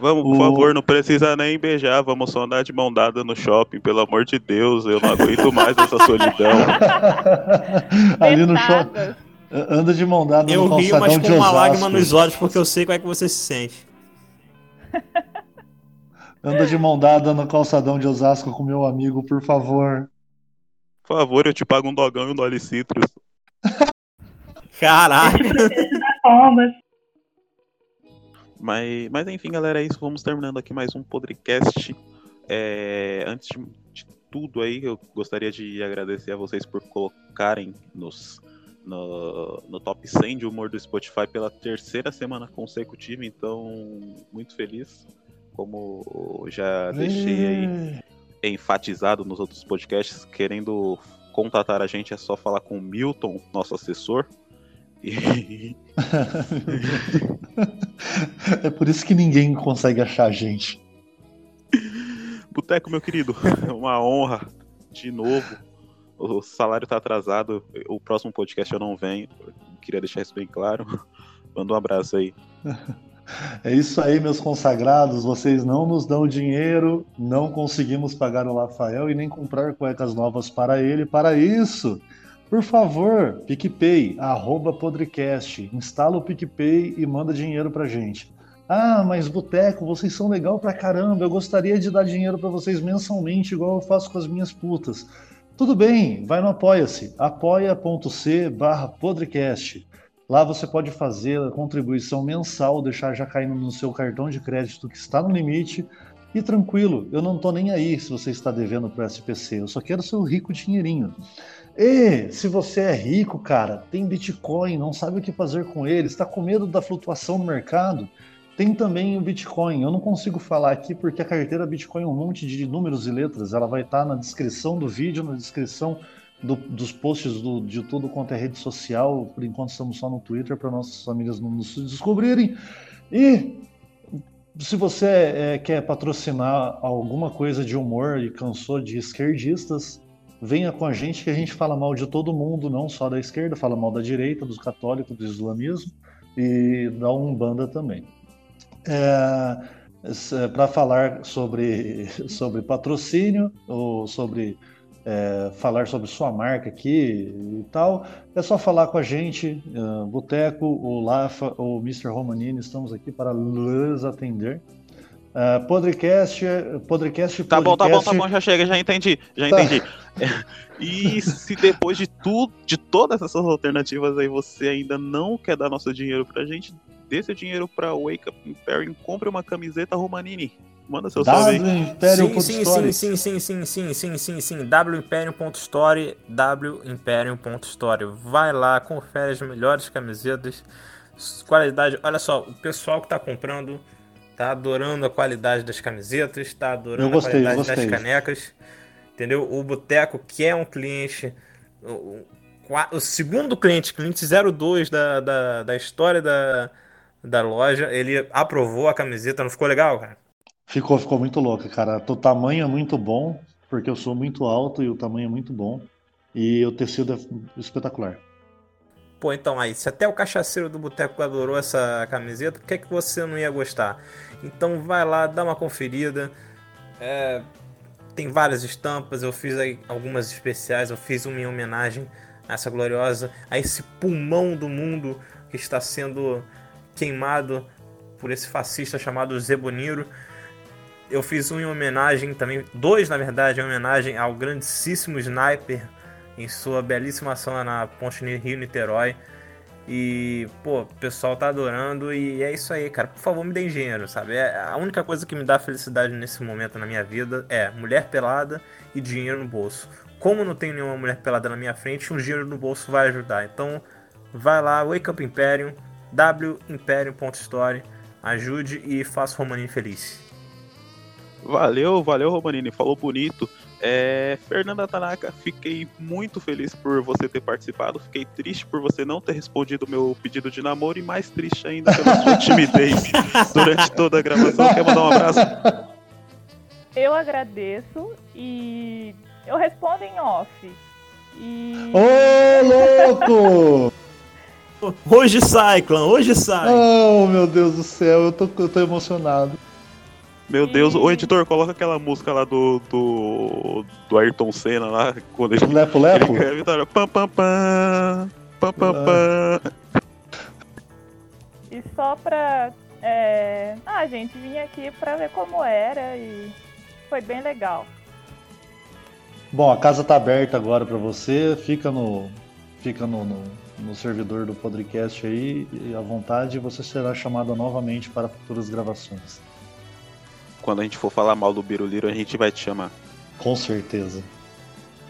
Vamos, por O- favor, não precisa nem beijar, vamos só andar de mão dada no shopping, pelo amor de Deus, eu não aguento mais essa solidão. (laughs) Ali no shopping. Anda de mão dada Eu no rio, mas de com uma Osasco. lágrima nos olhos, porque eu sei como é que você se sente. Anda de mão dada no calçadão de Osasco com meu amigo, por favor. Por favor, eu te pago um dogão e um Dolly Citrus. (laughs) Caralho. Mas, mas enfim, galera, é isso. Vamos terminando aqui mais um podcast. É, antes de, de tudo aí, eu gostaria de agradecer a vocês por colocarem nos, no, no top 100 de humor do Spotify pela terceira semana consecutiva. Então, muito feliz. Como já deixei aí enfatizado nos outros podcasts, querendo contatar a gente é só falar com o Milton, nosso assessor. E, (laughs) é por isso que ninguém consegue achar a gente. Boteco, meu querido, é uma honra de novo. O salário tá atrasado. O próximo podcast eu não venho. Queria deixar isso bem claro. Manda um abraço aí. (laughs) É isso aí, meus consagrados. Vocês não nos dão dinheiro, não conseguimos pagar o Rafael e nem comprar cuecas novas para ele. Para isso, por favor, PicPay, arroba Podrecast. Instala o PicPay e manda dinheiro pra gente. Ah, mas Boteco, vocês são legal pra caramba. Eu gostaria de dar dinheiro pra vocês mensalmente, igual eu faço com as minhas putas. Tudo bem, vai no Apoia-se, apoia.c barra Podrecast. Lá você pode fazer a contribuição mensal, deixar já caindo no seu cartão de crédito que está no limite. E tranquilo, eu não tô nem aí se você está devendo para o SPC, eu só quero seu rico dinheirinho. E se você é rico, cara, tem Bitcoin, não sabe o que fazer com ele, está com medo da flutuação no mercado, tem também o Bitcoin. Eu não consigo falar aqui porque a carteira Bitcoin é um monte de números e letras, ela vai estar na descrição do vídeo, na descrição do- dos posts do- de tudo quanto é rede social. Por enquanto estamos só no Twitter para nossas famílias não nos descobrirem. E se você é, quer patrocinar alguma coisa de humor e cansou de esquerdistas, venha com a gente que a gente fala mal de todo mundo, não só da esquerda, fala mal da direita, dos católicos, do islamismo e da Umbanda também. para falar sobre, (laughs) sobre patrocínio ou sobre é, falar sobre sua marca aqui e tal, é só falar com a gente, uh, Boteco, o Lafa ou Mr. Romanini, estamos aqui para lhes atender. Uh, podcast, podcast, Tá bom, tá bom, tá bom, já chega, já entendi, já Tá. entendi. (laughs) E se depois de tudo, de todas essas alternativas aí, você ainda não quer dar nosso dinheiro pra gente, dê seu dinheiro pra Wake Up Imperium, compre uma camiseta Romanini. Manda seu salve aí. Sim, sim, Story. sim, sim, sim, sim, sim, sim, sim. wimperium.story, wimperium.story. Vai lá, confere as melhores camisetas, qualidade. Olha só, o pessoal que tá comprando tá adorando a qualidade das camisetas, tá adorando gostei, a qualidade das canecas. Entendeu? O Boteco, que é um cliente, o segundo cliente, cliente 02 da, da, da história da, da loja, ele aprovou a camiseta, não ficou legal, cara? Ficou, ficou muito louca, cara. O tamanho é muito bom, porque eu sou muito alto e o tamanho é muito bom. E o tecido é espetacular. Pô, então aí, se até o cachaceiro do boteco adorou essa camiseta, por que, que você não ia gostar? Então vai lá, dá uma conferida. É, tem várias estampas, eu fiz aí algumas especiais, eu fiz uma em homenagem a essa gloriosa, a esse pulmão do mundo que está sendo queimado por esse fascista chamado Zeboniro. Eu fiz um em homenagem também, dois na verdade, em homenagem ao grandíssimo sniper em sua belíssima ação na Ponte Rio-Niterói. E, pô, o pessoal tá adorando e é isso aí, cara. Por favor, me deem dinheiro, sabe? É a única coisa que me dá felicidade nesse momento na minha vida é mulher pelada e dinheiro no bolso. Como não tem nenhuma mulher pelada na minha frente, um dinheiro no bolso vai ajudar. Então, vai lá, Wake Up Imperium, wimperium.story, ajude e faça o Romaninho feliz. Valeu, valeu, Romanini. Falou bonito. É, Fernanda Tanaka, fiquei muito feliz por você ter participado. Fiquei triste por você não ter respondido meu pedido de namoro e mais triste ainda pela sua timidez (laughs) durante toda a gravação. Quer mandar um abraço? Eu agradeço e eu respondo em off. E. Ô, louco! Hoje sai, clã, hoje sai. Oh, meu Deus do céu, eu tô, eu tô emocionado. Meu Deus, o editor, coloca aquela música lá do, do, do Ayrton Senna lá, quando ele, Lepo, lepo? ele a vitória. Pam, pam, pam, pam, pam, pam. E só pra. É... Ah, gente, vim aqui pra ver como era e foi bem legal. Bom, a casa tá aberta agora pra você. Fica no, fica no, no, no servidor do podcast aí e à vontade você será chamado novamente para futuras gravações. Quando a gente for falar mal do Biruliro, a gente vai te chamar. Com certeza.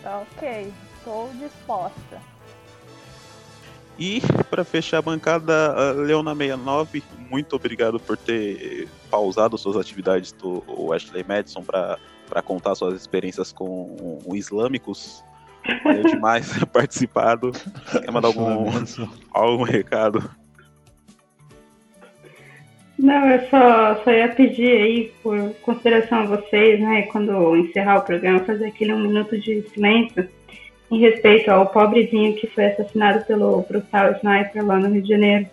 Tá ok, estou disposta. E para fechar a bancada, a Leona69, muito obrigado por ter pausado suas atividades do Ashley Madison para contar suas experiências com o islâmicos. Valeu (laughs) demais ter participado. Quer mandar algum, algum recado? Não, eu só, só ia pedir aí, por consideração a vocês, né, quando encerrar o programa, fazer aquele um minuto de silêncio em respeito ao pobrezinho que foi assassinado pelo brutal sniper lá no Rio de Janeiro.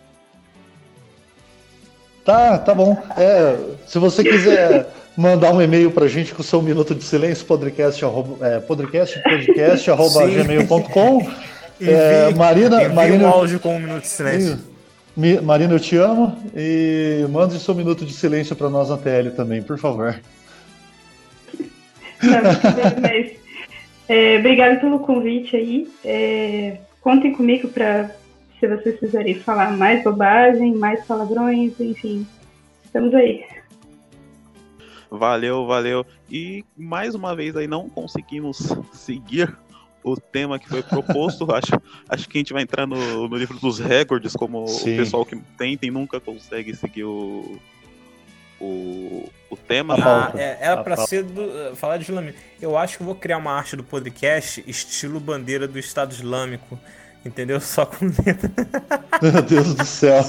Tá, tá bom. É, se você quiser mandar um e-mail pra gente com o seu minuto de silêncio, podcast, arroba, é, podcast, podcast, (laughs) arroba gmail.com. É, Marina, envie Marina, um áudio com um minuto de silêncio. Marina, eu te amo e mande seu minuto de silêncio para nós na TL também, por favor. (laughs) Tá, é, obrigada pelo convite aí. É, contem comigo para se vocês quiserem falar mais bobagem, mais palavrões, enfim. Estamos aí. Valeu, valeu. E mais uma vez aí não conseguimos seguir o tema que foi proposto. (laughs) acho, acho que a gente vai entrar no, no livro dos recordes, como Sim. o pessoal que tenta e nunca consegue seguir o, o, o tema. Ah, é, era A pra pauta. ser do, falar de islamismo. Eu acho que vou criar uma arte do podcast estilo bandeira do Estado Islâmico. Entendeu? Só com letra. (laughs) Meu Deus do céu.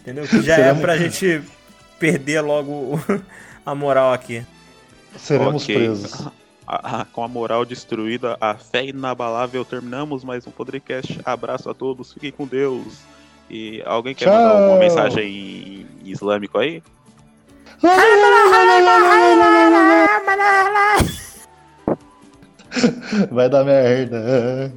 Entendeu? Que já é Seremos- pra gente perder logo (laughs) a moral aqui. Seremos Ok. presos. A, a, com a moral destruída, a fé inabalável, terminamos mais um podcast. Abraço a todos, fiquem com Deus. E alguém quer Tchau. mandar uma mensagem islâmico aí? (laughs) Vai dar merda.